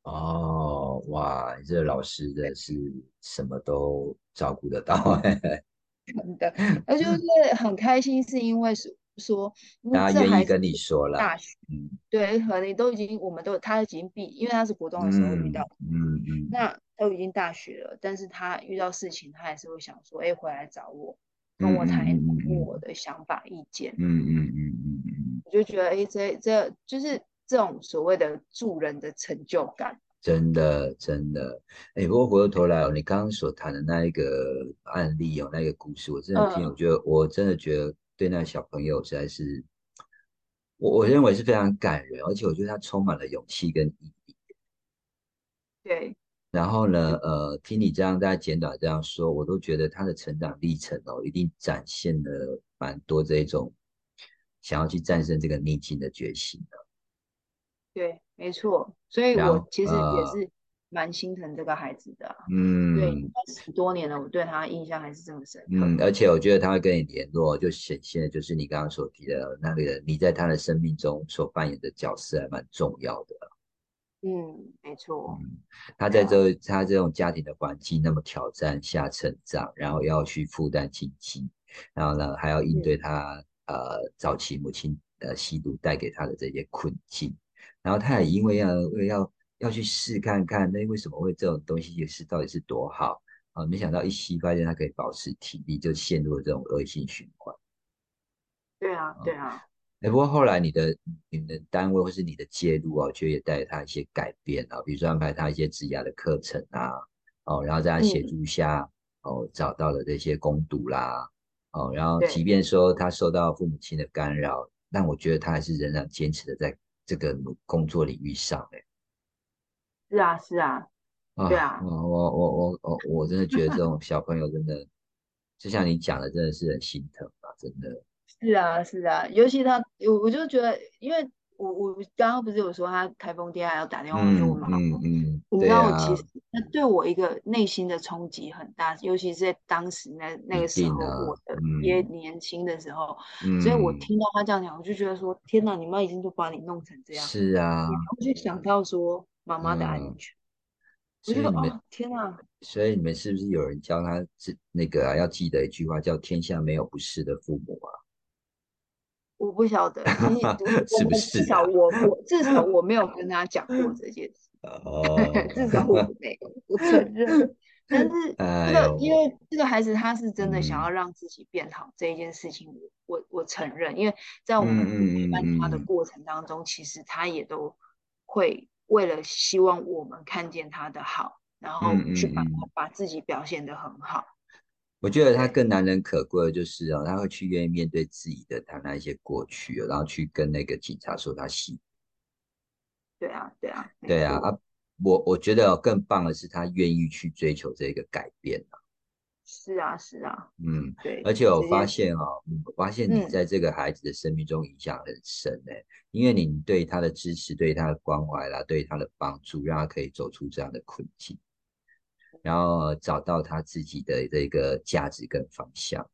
S3: 哦，哇，你这老师的是什么都照顾得到，
S2: 真的，那就是很开心，是因为是说，
S3: 大家愿意跟你说了，
S2: 大学，嗯，对，可能都已经，我们都他已经毕，因为他是国中的时候遇到，
S3: 嗯嗯，
S2: 那都已经大学了，但是他遇到事情，他还是会想说，哎，回来找我，跟我谈问我。的想法意见，
S3: 嗯嗯嗯嗯嗯，
S2: 我就觉得，哎，这这就是。这种所谓的助人的成就感，
S3: 真的真的，哎，不过回过头来哦，你刚刚所谈的那一个案例哦，那个故事，我真的听，我觉得我真的觉得对那个小朋友实在是，我我认为是非常感人，而且我觉得他充满了勇气跟毅力。
S2: 对。
S3: 然后呢，呃，听你这样在简短这样说，我都觉得他的成长历程哦，一定展现了蛮多这种想要去战胜这个逆境的决心的。
S2: 对，没错，所以我其实也是蛮心疼这个孩子的。
S3: 嗯，
S2: 对，十多年了，我对他印象还是这么深刻。
S3: 嗯，而且我觉得他会跟你联络，就显现的就是你刚刚所提的那个，你在他的生命中所扮演的角色还蛮重要的。
S2: 嗯，没错。
S3: 嗯，他在这他这种家庭的环境那么挑战下成长，然后要去负担经济，然后呢还要应对他呃早期母亲呃吸毒带给他的这些困境。然后他也因为要要要去试看看，那为什么会这种东西也是到底是多好？啊，没想到一吸发现他可以保持体力，就陷入了这种恶性循环。
S2: 对啊，对啊。
S3: 哎，不过后来你的你们的单位或是你的介入啊，就也带给他一些改变啊，比如说安排他一些职涯的课程啊，哦，然后在他协助下，哦，找到了这些攻读啦，哦，然后即便说他受到父母亲的干扰，但我觉得他还是仍然坚持的在这个工作领域上，哎。
S2: 是啊，是啊，对啊，
S3: 我我我我我我真的觉得这种小朋友真的，就像你讲的，真的是很心疼啊，真的。
S2: 是啊，是啊，尤其他，我我就觉得，因为我我刚刚不是有说他台风天还要打电话给我妈嗯，
S3: 嗯嗯，
S2: 你知道，其实那对我一个内心的冲击很大，尤其是在当时那那个时候，我的也年轻的时候，所以我听到他这样讲，我就觉得说，天哪，你妈已经都把你弄成这样，
S3: 是啊，
S2: 我就想到说。妈妈的安全，
S3: 所以你们
S2: 天啊！
S3: 所以你们是不是有人教他是那个啊要记得一句话，叫“天下没有不是的父母”啊？
S2: 我不晓得，
S3: 是不是？
S2: 至少我我至少我没有跟他讲过这件事。
S3: 哦，
S2: 至少我没有，我承认。但是这个，因为这个孩子他是真的想要让自己变好这一件事情，我我我承认，因为在我们陪伴他的过程当中，其实他也都会。为了希望我们看见他的好，然后去把把自己表现得很好。
S3: 我觉得他更难能可贵的就是哦，他会去愿意面对自己的他那一些过去，然后去跟那个警察说他喜。
S2: 对啊，对啊，
S3: 对啊啊！我我觉得更棒的是他愿意去追求这个改变啊。
S2: 是啊，是啊，
S3: 嗯，
S2: 对，
S3: 而且我发现哦，我发现你在这个孩子的生命中影响很深诶，因为你对他的支持、对他的关怀啦，对他的帮助，让他可以走出这样的困境，然后找到他自己的这个价值跟方向。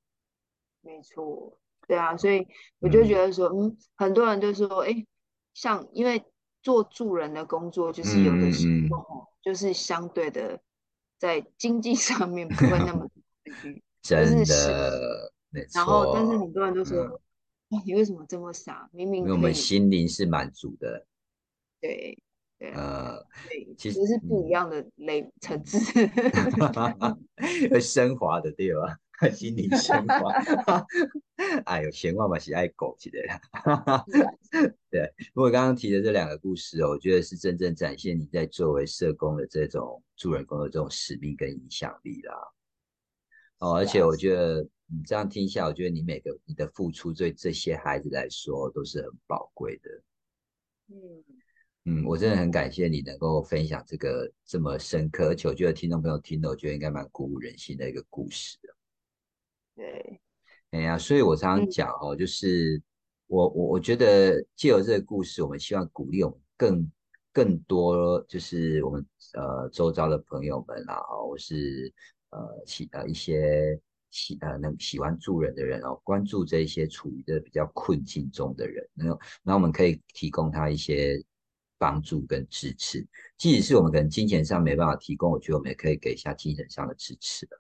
S2: 没错，对啊，所以我就觉得说，嗯，很多人就说，哎，像因为做助人的工作，就是有的时候就是相对的在经济 上面不会那么。
S3: 真的。
S2: 然后，但是很多人都说：“哇，你为什么这么傻？明明……”
S3: 因为我们心灵是满足的。
S2: 对对
S3: 呃，
S2: 其实是不一样的类层次，
S3: 会升华的对吧？心灵升华。哎呦，闲话嘛是爱狗之类的。对，不过刚刚提的这两个故事哦，我觉得是真正展现你在作为社工的这种助人工的这种使命跟影响力啦。哦，而且我觉得你这样听下，我觉得你每个你的付出对这些孩子来说都是很宝贵的。嗯嗯，我真的很感谢你能够分享这个这么深刻，而且我觉得听众朋友听了，我觉得应该蛮鼓舞人心的一个故事的。
S2: 对，
S3: 哎呀，所以我常常讲哦，就是我我我觉得借由这个故事，我们希望鼓励我们更更多，就是我们呃周遭的朋友们啊，或是。呃，喜呃一些喜呃能喜欢助人的人哦，关注这些处于的比较困境中的人，那那我们可以提供他一些帮助跟支持，即使是我们可能金钱上没办法提供，我觉得我们也可以给一下精神上的支持的。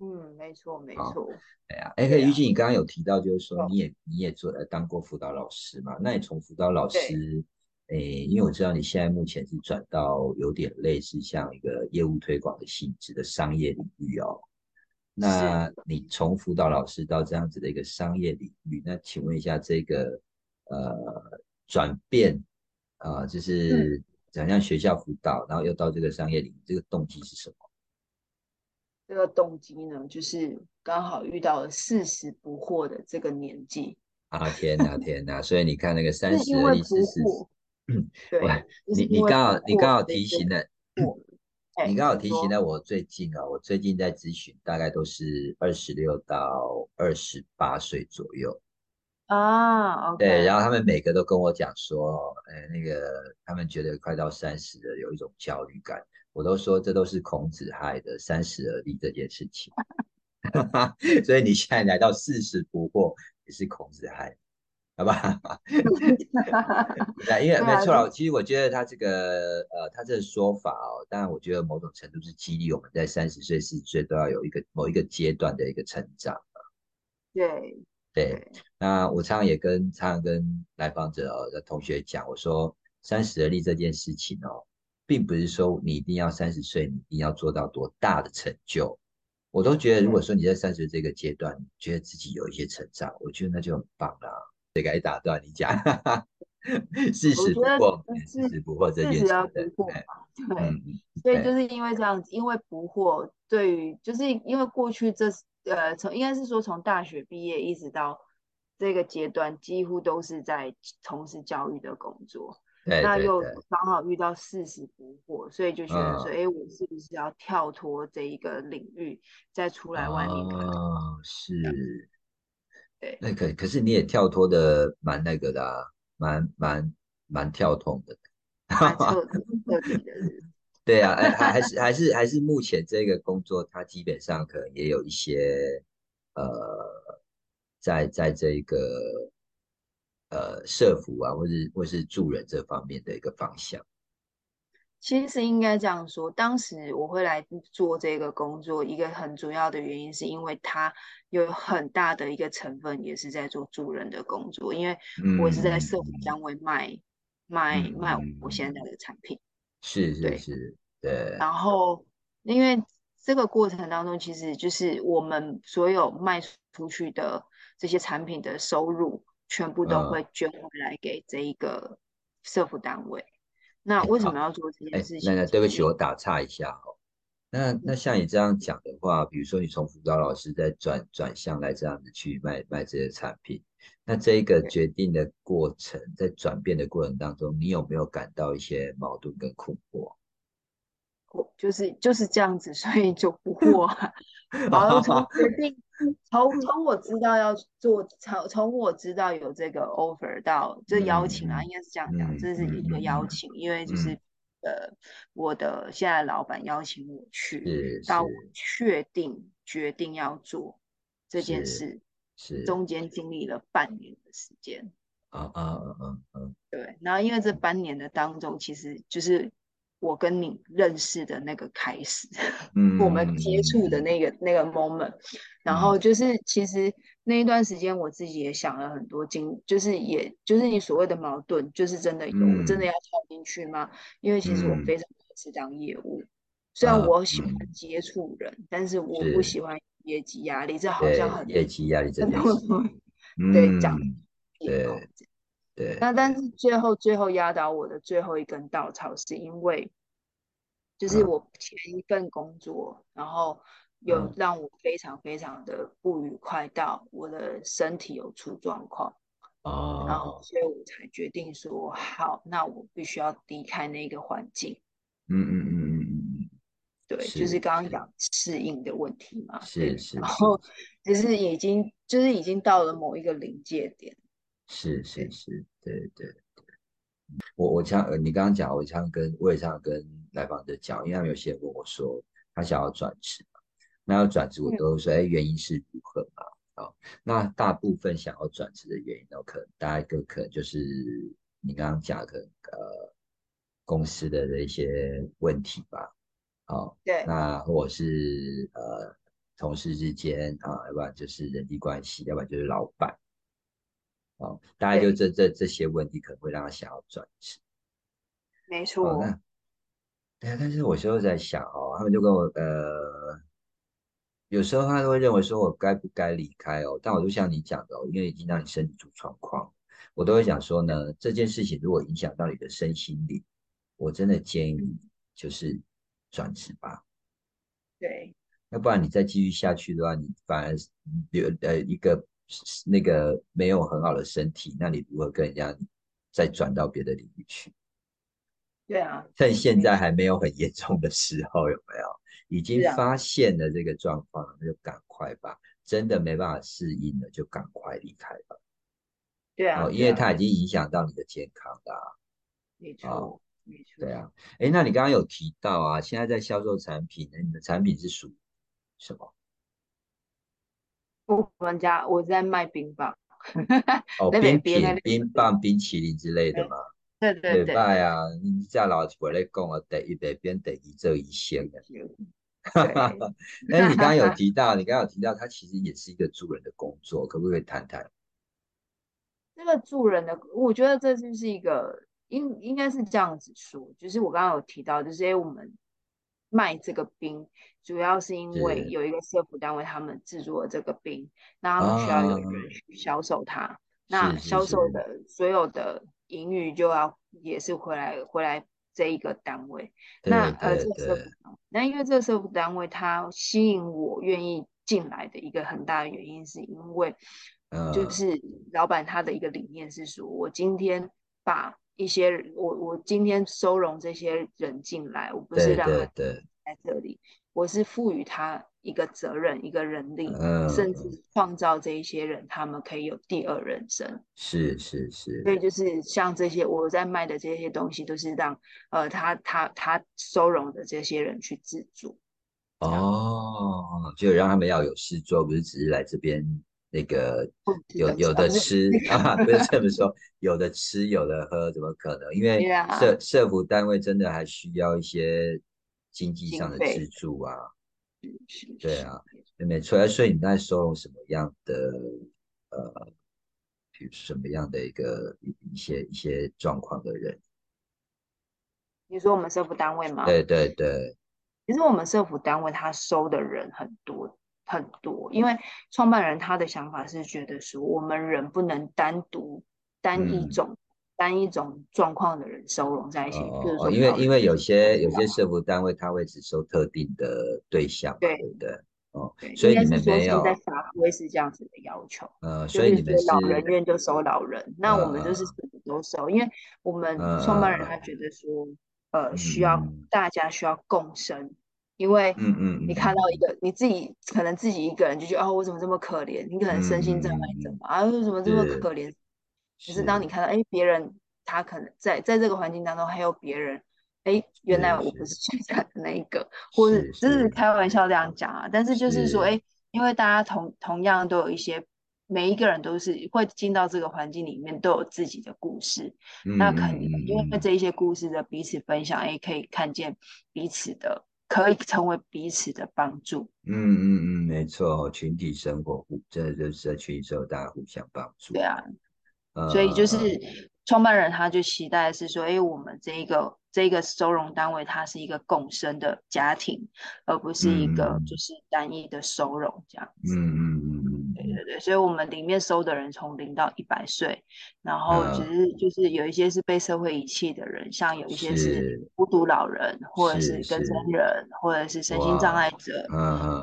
S2: 嗯，没错没错。
S3: 哎呀，哎，玉静，你刚刚有提到就是说你也你也做呃当过辅导老师嘛？那你从辅导老师。诶，因为我知道你现在目前是转到有点类似像一个业务推广的性质的商业领域哦。那你从辅导老师到这样子的一个商业领域，那请问一下这个呃转变啊，就是怎样学校辅导，然后又到这个商业领域，这个动机是什么？
S2: 这个动机呢，就是刚好遇到了四十不惑的这个年纪。
S3: 啊天哪 天哪！所以你看那个三十而立四十。嗯，对，你 你刚好你刚好提醒了，你刚好提醒了我最近啊，我最近在咨询，大概都是二十六到二十八岁左右
S2: 啊，
S3: 对，然后他们每个都跟我讲说，哎，那个他们觉得快到三十了，有一种焦虑感，我都说这都是孔子害的三十而立这件事情，所以你现在来到四十不惑，也是孔子害。好吧，对，因为 没错了。其实我觉得他这个呃，他这个说法哦，当然我觉得某种程度是激励我们在三十岁、四十岁都要有一个某一个阶段的一个成长
S2: 对
S3: 对，那我常常也跟常常跟来访者的同学讲，我说三十而立这件事情哦，并不是说你一定要三十岁，你一定要做到多大的成就。我都觉得，如果说你在三十这个阶段，觉得自己有一些成长，我觉得那就很棒了。这该打断你讲，事实不惑，事实不惑这件事，
S2: 对，所以就是因为这样子，因为不惑，对于就是因为过去这呃，从应该是说从大学毕业一直到这个阶段，几乎都是在从事教育的工作。那又刚好遇到四十不惑，所以就觉得说，哎，我是不是要跳脱这一个领域，再出来外面？
S3: 哦，是。
S2: 对。
S3: 那可可是你也跳脱的蛮那个的啊，蛮蛮蛮跳痛的。
S2: 哈哈。
S3: 对啊，还还是还是还是目前这个工作，它基本上可能也有一些呃，在在这个。呃，社服啊，或者或是助人这方面的一个方向。
S2: 其实应该这样说，当时我会来做这个工作，一个很主要的原因是因为它有很大的一个成分也是在做助人的工作，因为我是在社服单位卖卖卖我现在的产品。
S3: 是是是，对。
S2: 然后因为这个过程当中，其实就是我们所有卖出去的这些产品的收入。全部都会捐回来给这一个社福单位。那为什么要做这件事情？
S3: 那那对不起，我打岔一下哦。那那像你这样讲的话，比如说你从辅导老师再转转向来这样子去卖卖这些产品，那这一个决定的过程，在转变的过程当中，你有没有感到一些矛盾跟困惑？
S2: 我就是就是这样子，所以就不惑。然后从决定，从从我知道要做，从从我知道有这个 offer 到这邀请啊，应该是这样讲，这是一个邀请，因为就是呃，我的现在老板邀请我去，到我确定决定要做这件事，
S3: 是
S2: 中间经历了半年的时间。
S3: 啊啊啊啊啊！
S2: 对，然后因为这半年的当中，其实就是。我跟你认识的那个开始，我们接触的那个那个 moment，然后就是其实那一段时间我自己也想了很多，经就是也就是你所谓的矛盾，就是真的有，我真的要跳进去吗？因为其实我非常是当业务，虽然我喜欢接触人，但是我不喜欢业绩压力，这好像很
S3: 业绩压力真的，
S2: 对讲
S3: 对。对，
S2: 那但是最后最后压倒我的最后一根稻草，是因为就是我前一份工作，然后有让我非常非常的不愉快，到我的身体有出状况，
S3: 哦，
S2: 然后所以我才决定说好，那我必须要离开那个环境。
S3: 嗯嗯嗯嗯嗯嗯，
S2: 对，就是刚刚讲适应的问题嘛，
S3: 是是，
S2: 然后就是已经就是已经到了某一个临界点。
S3: 是是是，对对对，我我常你刚刚讲，我常跟我也常跟来访者讲，因为他们有些人问我说他想要转职嘛，那要转职我都说哎原因是如何嘛？啊，那大部分想要转职的原因呢，可能大概个可能就是你刚刚讲的呃公司的的一些问题吧，好，
S2: 对，
S3: 那或者是呃同事之间啊，要不然就是人际关系，要不然就是老板。哦，大概就这这这些问题可能会让他想要转职，
S2: 没错。
S3: 那对啊，但是我有时候在想哦，他们就跟我呃，有时候他都会认为说我该不该离开哦，但我就像你讲的，因为已经让你身体出状况，我都会讲说呢，这件事情如果影响到你的身心灵，我真的建议你就是转职吧。
S2: 对，
S3: 要不然你再继续下去的话，你反而留呃一个。那个没有很好的身体，那你如何跟人家再转到别的领域去？
S2: 对啊，
S3: 趁现在还没有很严重的时候，有没有？已经发现了这个状况，那就赶快吧。真的没办法适应了，就赶快离开吧。
S2: 对啊，
S3: 因为它已经影响到你的健康
S2: 了。没错，没错。
S3: 对啊，哎，那你刚刚有提到啊，现在在销售产品，那你的产品是属什么？
S2: 我们家我在卖冰棒，
S3: 哦，冰品、冰棒、冰淇淋之类的嘛。
S2: 对对对。
S3: 卖啊，你在老回来讲啊，得一得边得一这一线的。
S2: 哈哈哈。
S3: 那 你刚刚有提到，你刚刚有提到，它其实也是一个助人的工作，可不可以谈谈？
S2: 这个助人的，我觉得这就是一个应应该是这样子说，就是我刚刚有提到，就是哎，我们卖这个冰，主要是因为有一个社服单位他们制作了这个冰，那他们需要有人去销售它，那销售的所有的盈余就要也是回来回来这一个单位。那呃，这个社服，那因为这个社服单位它吸引我愿意进来的一个很大的原因，是因为就是老板他的一个理念是说，我今天把一些我我今天收容这些人进来，我不是让他在这里，我是赋予他一个责任，一个人力，甚至创造这一些人，他们可以有第二人生。
S3: 是是是。
S2: 所以就是像这些我在卖的这些东西，都是让呃他他他收容的这些人去自助。
S3: 哦，就让他们要有事做，不是只是来这边。那个有有的吃啊，不是这么说，有的吃有的喝，怎么可能？因为社社服单位真的还需要一些经济上的资助啊。对啊，没错。所以你在收容什么样的呃，比如什么样的一个一些一些状况的人？
S2: 你说我们社服单位吗？
S3: 对对对。
S2: 其实我们社服单位他收的人很多。很多，因为创办人他的想法是觉得说，我们人不能单独单一种单一种状况的人收容在一起。
S3: 哦，因为因为有些有些社服单位他会只收特定的对象，
S2: 对
S3: 对？哦，所以你们没有
S2: 在法规是这样子的要求。
S3: 呃，所以你们是
S2: 老人院就收老人，那我们就是什么都收，因为我们创办人他觉得说，呃，需要大家需要共生。因为，嗯嗯，你看到一个你自己可能自己一个人就觉得哦，我怎么这么可怜？你可能身心障碍者嘛，啊，为什么这么可怜？可是当你看到，哎，别人他可能在在这个环境当中还有别人，哎，原来我不是最惨的那一个，或者只是开玩笑这样讲啊。但是就是说，哎，因为大家同同样都有一些，每一个人都是会进到这个环境里面都有自己的故事，那肯定因为这一些故事的彼此分享，哎，可以看见彼此的。可以成为彼此的帮助。
S3: 嗯嗯嗯，没错，群体生活互，这就是在群体生活，大家互相帮助。
S2: 对啊，所以就是创办人他就期待是说，哎，我们这一个这一个收容单位，它是一个共生的家庭，而不是一个就是单一的收容这样子。
S3: 嗯嗯嗯嗯，
S2: 对对对，所以我们里面收的人从零到一百岁，然后只是就是有一些是被社会遗弃的人，像有一些是孤独老人，或者是跟生人，或者是身心障碍者，嗯嗯，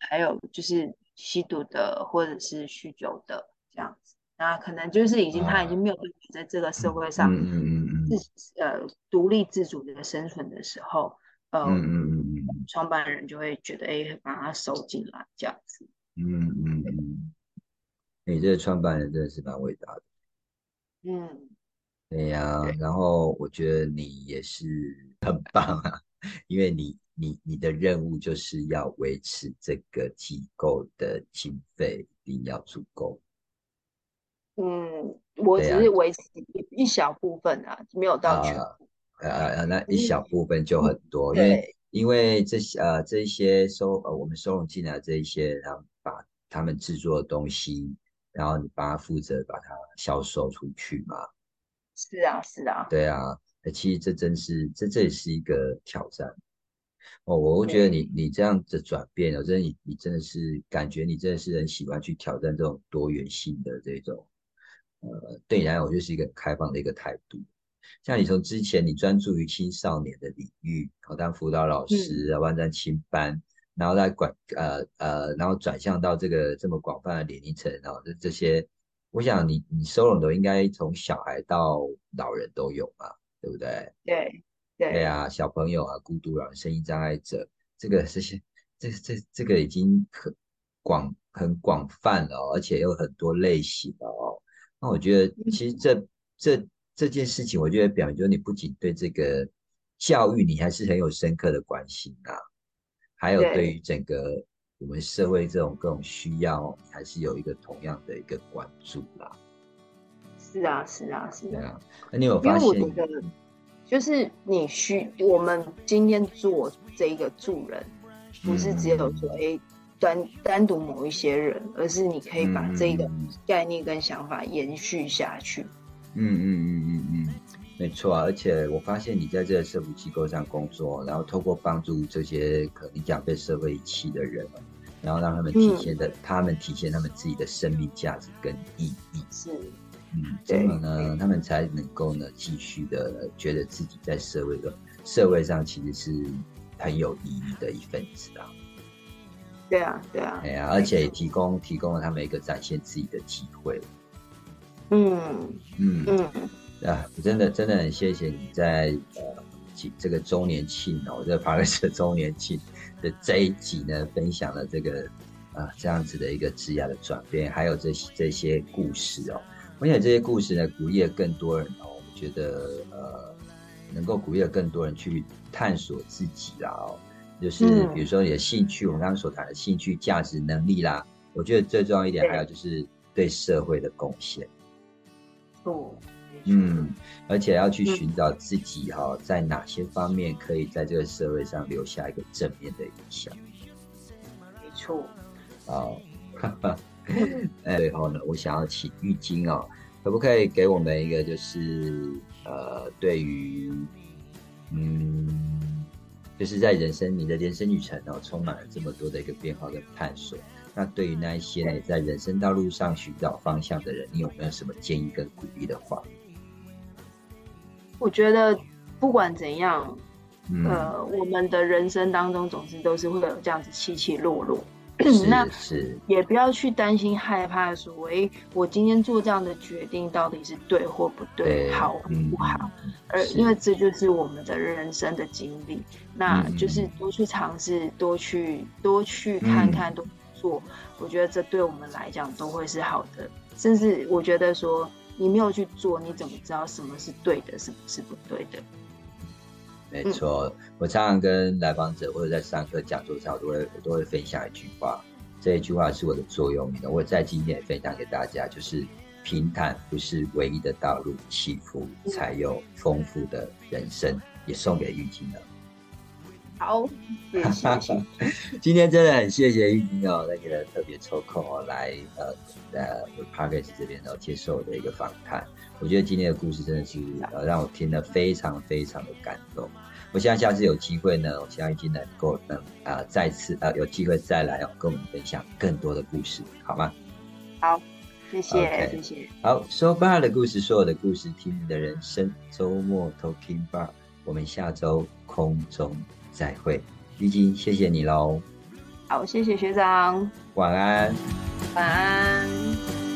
S2: 还有就是吸毒的或者是酗酒的这样子。那可能就是已经他已经没有办法在这个社会上嗯自呃独立自主的生存的时候，呃，创办人就会觉得哎，把他收进来这样子。
S3: 嗯嗯嗯，你这个创办人真的是蛮伟大的。
S2: 嗯，
S3: 对呀，然后我觉得你也是很棒啊，因为你你你的任务就是要维持这个机构的经费一定要足够。
S2: 嗯，我只是维持一小部分啊，没有到全部。
S3: 呃呃，那一小部分就很多，因为因为这些呃这些收呃我们收容进来这一些，然后把他们制作的东西，然后你帮他负责把它销售出去嘛。
S2: 是啊，是啊。
S3: 对啊，其实这真是这这也是一个挑战。哦，我会觉得你你这样的转变，我真的你你真的是感觉你真的是很喜欢去挑战这种多元性的这种。呃，对你来讲，我就是一个开放的一个态度。像你从之前你专注于青少年的领域，好当辅导老师啊，万占青班，然后再管呃呃，然后转向到这个这么广泛的年龄层，然后这这些，我想你你收容的应该从小孩到老人都有嘛，对不对？
S2: 对对
S3: 对啊，小朋友啊，孤独老人、声音障碍者，这个这些这这这个已经很广很广泛了，而且有很多类型的哦。那我觉得，其实这这这件事情，我觉得表明就是你不仅对这个教育，你还是很有深刻的关心啊，还有对于整个我们社会这种各种需要，还是有一个同样的一个关注啦。
S2: 是啊，是啊，是啊。
S3: 那你有发现？
S2: 因为我觉得，就是你需我们今天做这一个助人，不是只有说哎。单单独某一些人，而是你可以把这个概念跟想法延续下去。
S3: 嗯嗯嗯嗯嗯，没错啊，而且我发现你在这个社福机构上工作，然后透过帮助这些可能讲被社会遗弃的人，然后让他们体现的，他们体现他们自己的生命价值跟意义。
S2: 是，
S3: 嗯，这么呢，他们才能够呢继续的觉得自己在社会的社会上其实是很有意义的一份子啊。
S2: 对啊，对啊，
S3: 哎呀，而且也提供提供了他们一个展现自己的机会。
S2: 嗯
S3: 嗯
S2: 嗯，
S3: 啊，真的真的很谢谢你在呃几这个周年庆哦，这个帕瑞斯周年庆的这一集呢，分享了这个啊这样子的一个职业的转变，还有这些这些故事哦。我想这些故事呢，鼓励了更多人哦。我觉得呃，能够鼓励了更多人去探索自己啦哦，就是比如说你的兴趣，我们刚刚所谈的兴趣、价值、能力啦。我觉得最重要一点，还有就是对社会的贡献。
S2: 哦，
S3: 嗯，而且要去寻找自己哈，在哪些方面可以在这个社会上留下一个正面的影响。
S2: 没错。
S3: 好，最后呢，我想要请玉晶哦，可不可以给我们一个就是呃，对于嗯，就是在人生你的人生旅程哦，充满了这么多的一个变化跟探索。那对于那一些呢，在人生道路上寻找方向的人，你有没有什么建议跟鼓励的话？
S2: 我觉得不管怎样，呃，我们的人生当中总是都是会有这样子起起落落。那
S3: 是
S2: 也不要去担心害怕，说哎，我今天做这样的决定到底是对或不对，好或不好？而因为这就是我们的人生的经历，那就是多去尝试，多去多去看看，多做。我觉得这对我们来讲都会是好的。甚至我觉得说，你没有去做，你怎么知道什么是对的，什么是不对的？
S3: 没错，我常常跟来访者或者在上课讲座上，都会我都会分享一句话，这一句话是我的座右铭，我在今天也分享给大家，就是平坦不是唯一的道路，起伏才有丰富的人生，也送给玉晶了。
S2: 好，谢谢。
S3: 今天真的很谢谢玉晶哦，那个特别抽空哦来呃呃 p a r k e s 这边哦接受我的一个访谈。我觉得今天的故事真的是呃让我听得非常非常的感动。我希望下次有机会呢，我希望已经能够能啊再次呃有机会再来哦跟我们分享更多的故事，好吗？
S2: 好，谢谢谢谢。
S3: 好，说 bar 的故事，说我的故事，听你的人生。周末 talking bar，我们下周空中再会。玉晶，谢谢你喽。
S2: 好，谢谢学长。
S3: 晚安。
S2: 晚安。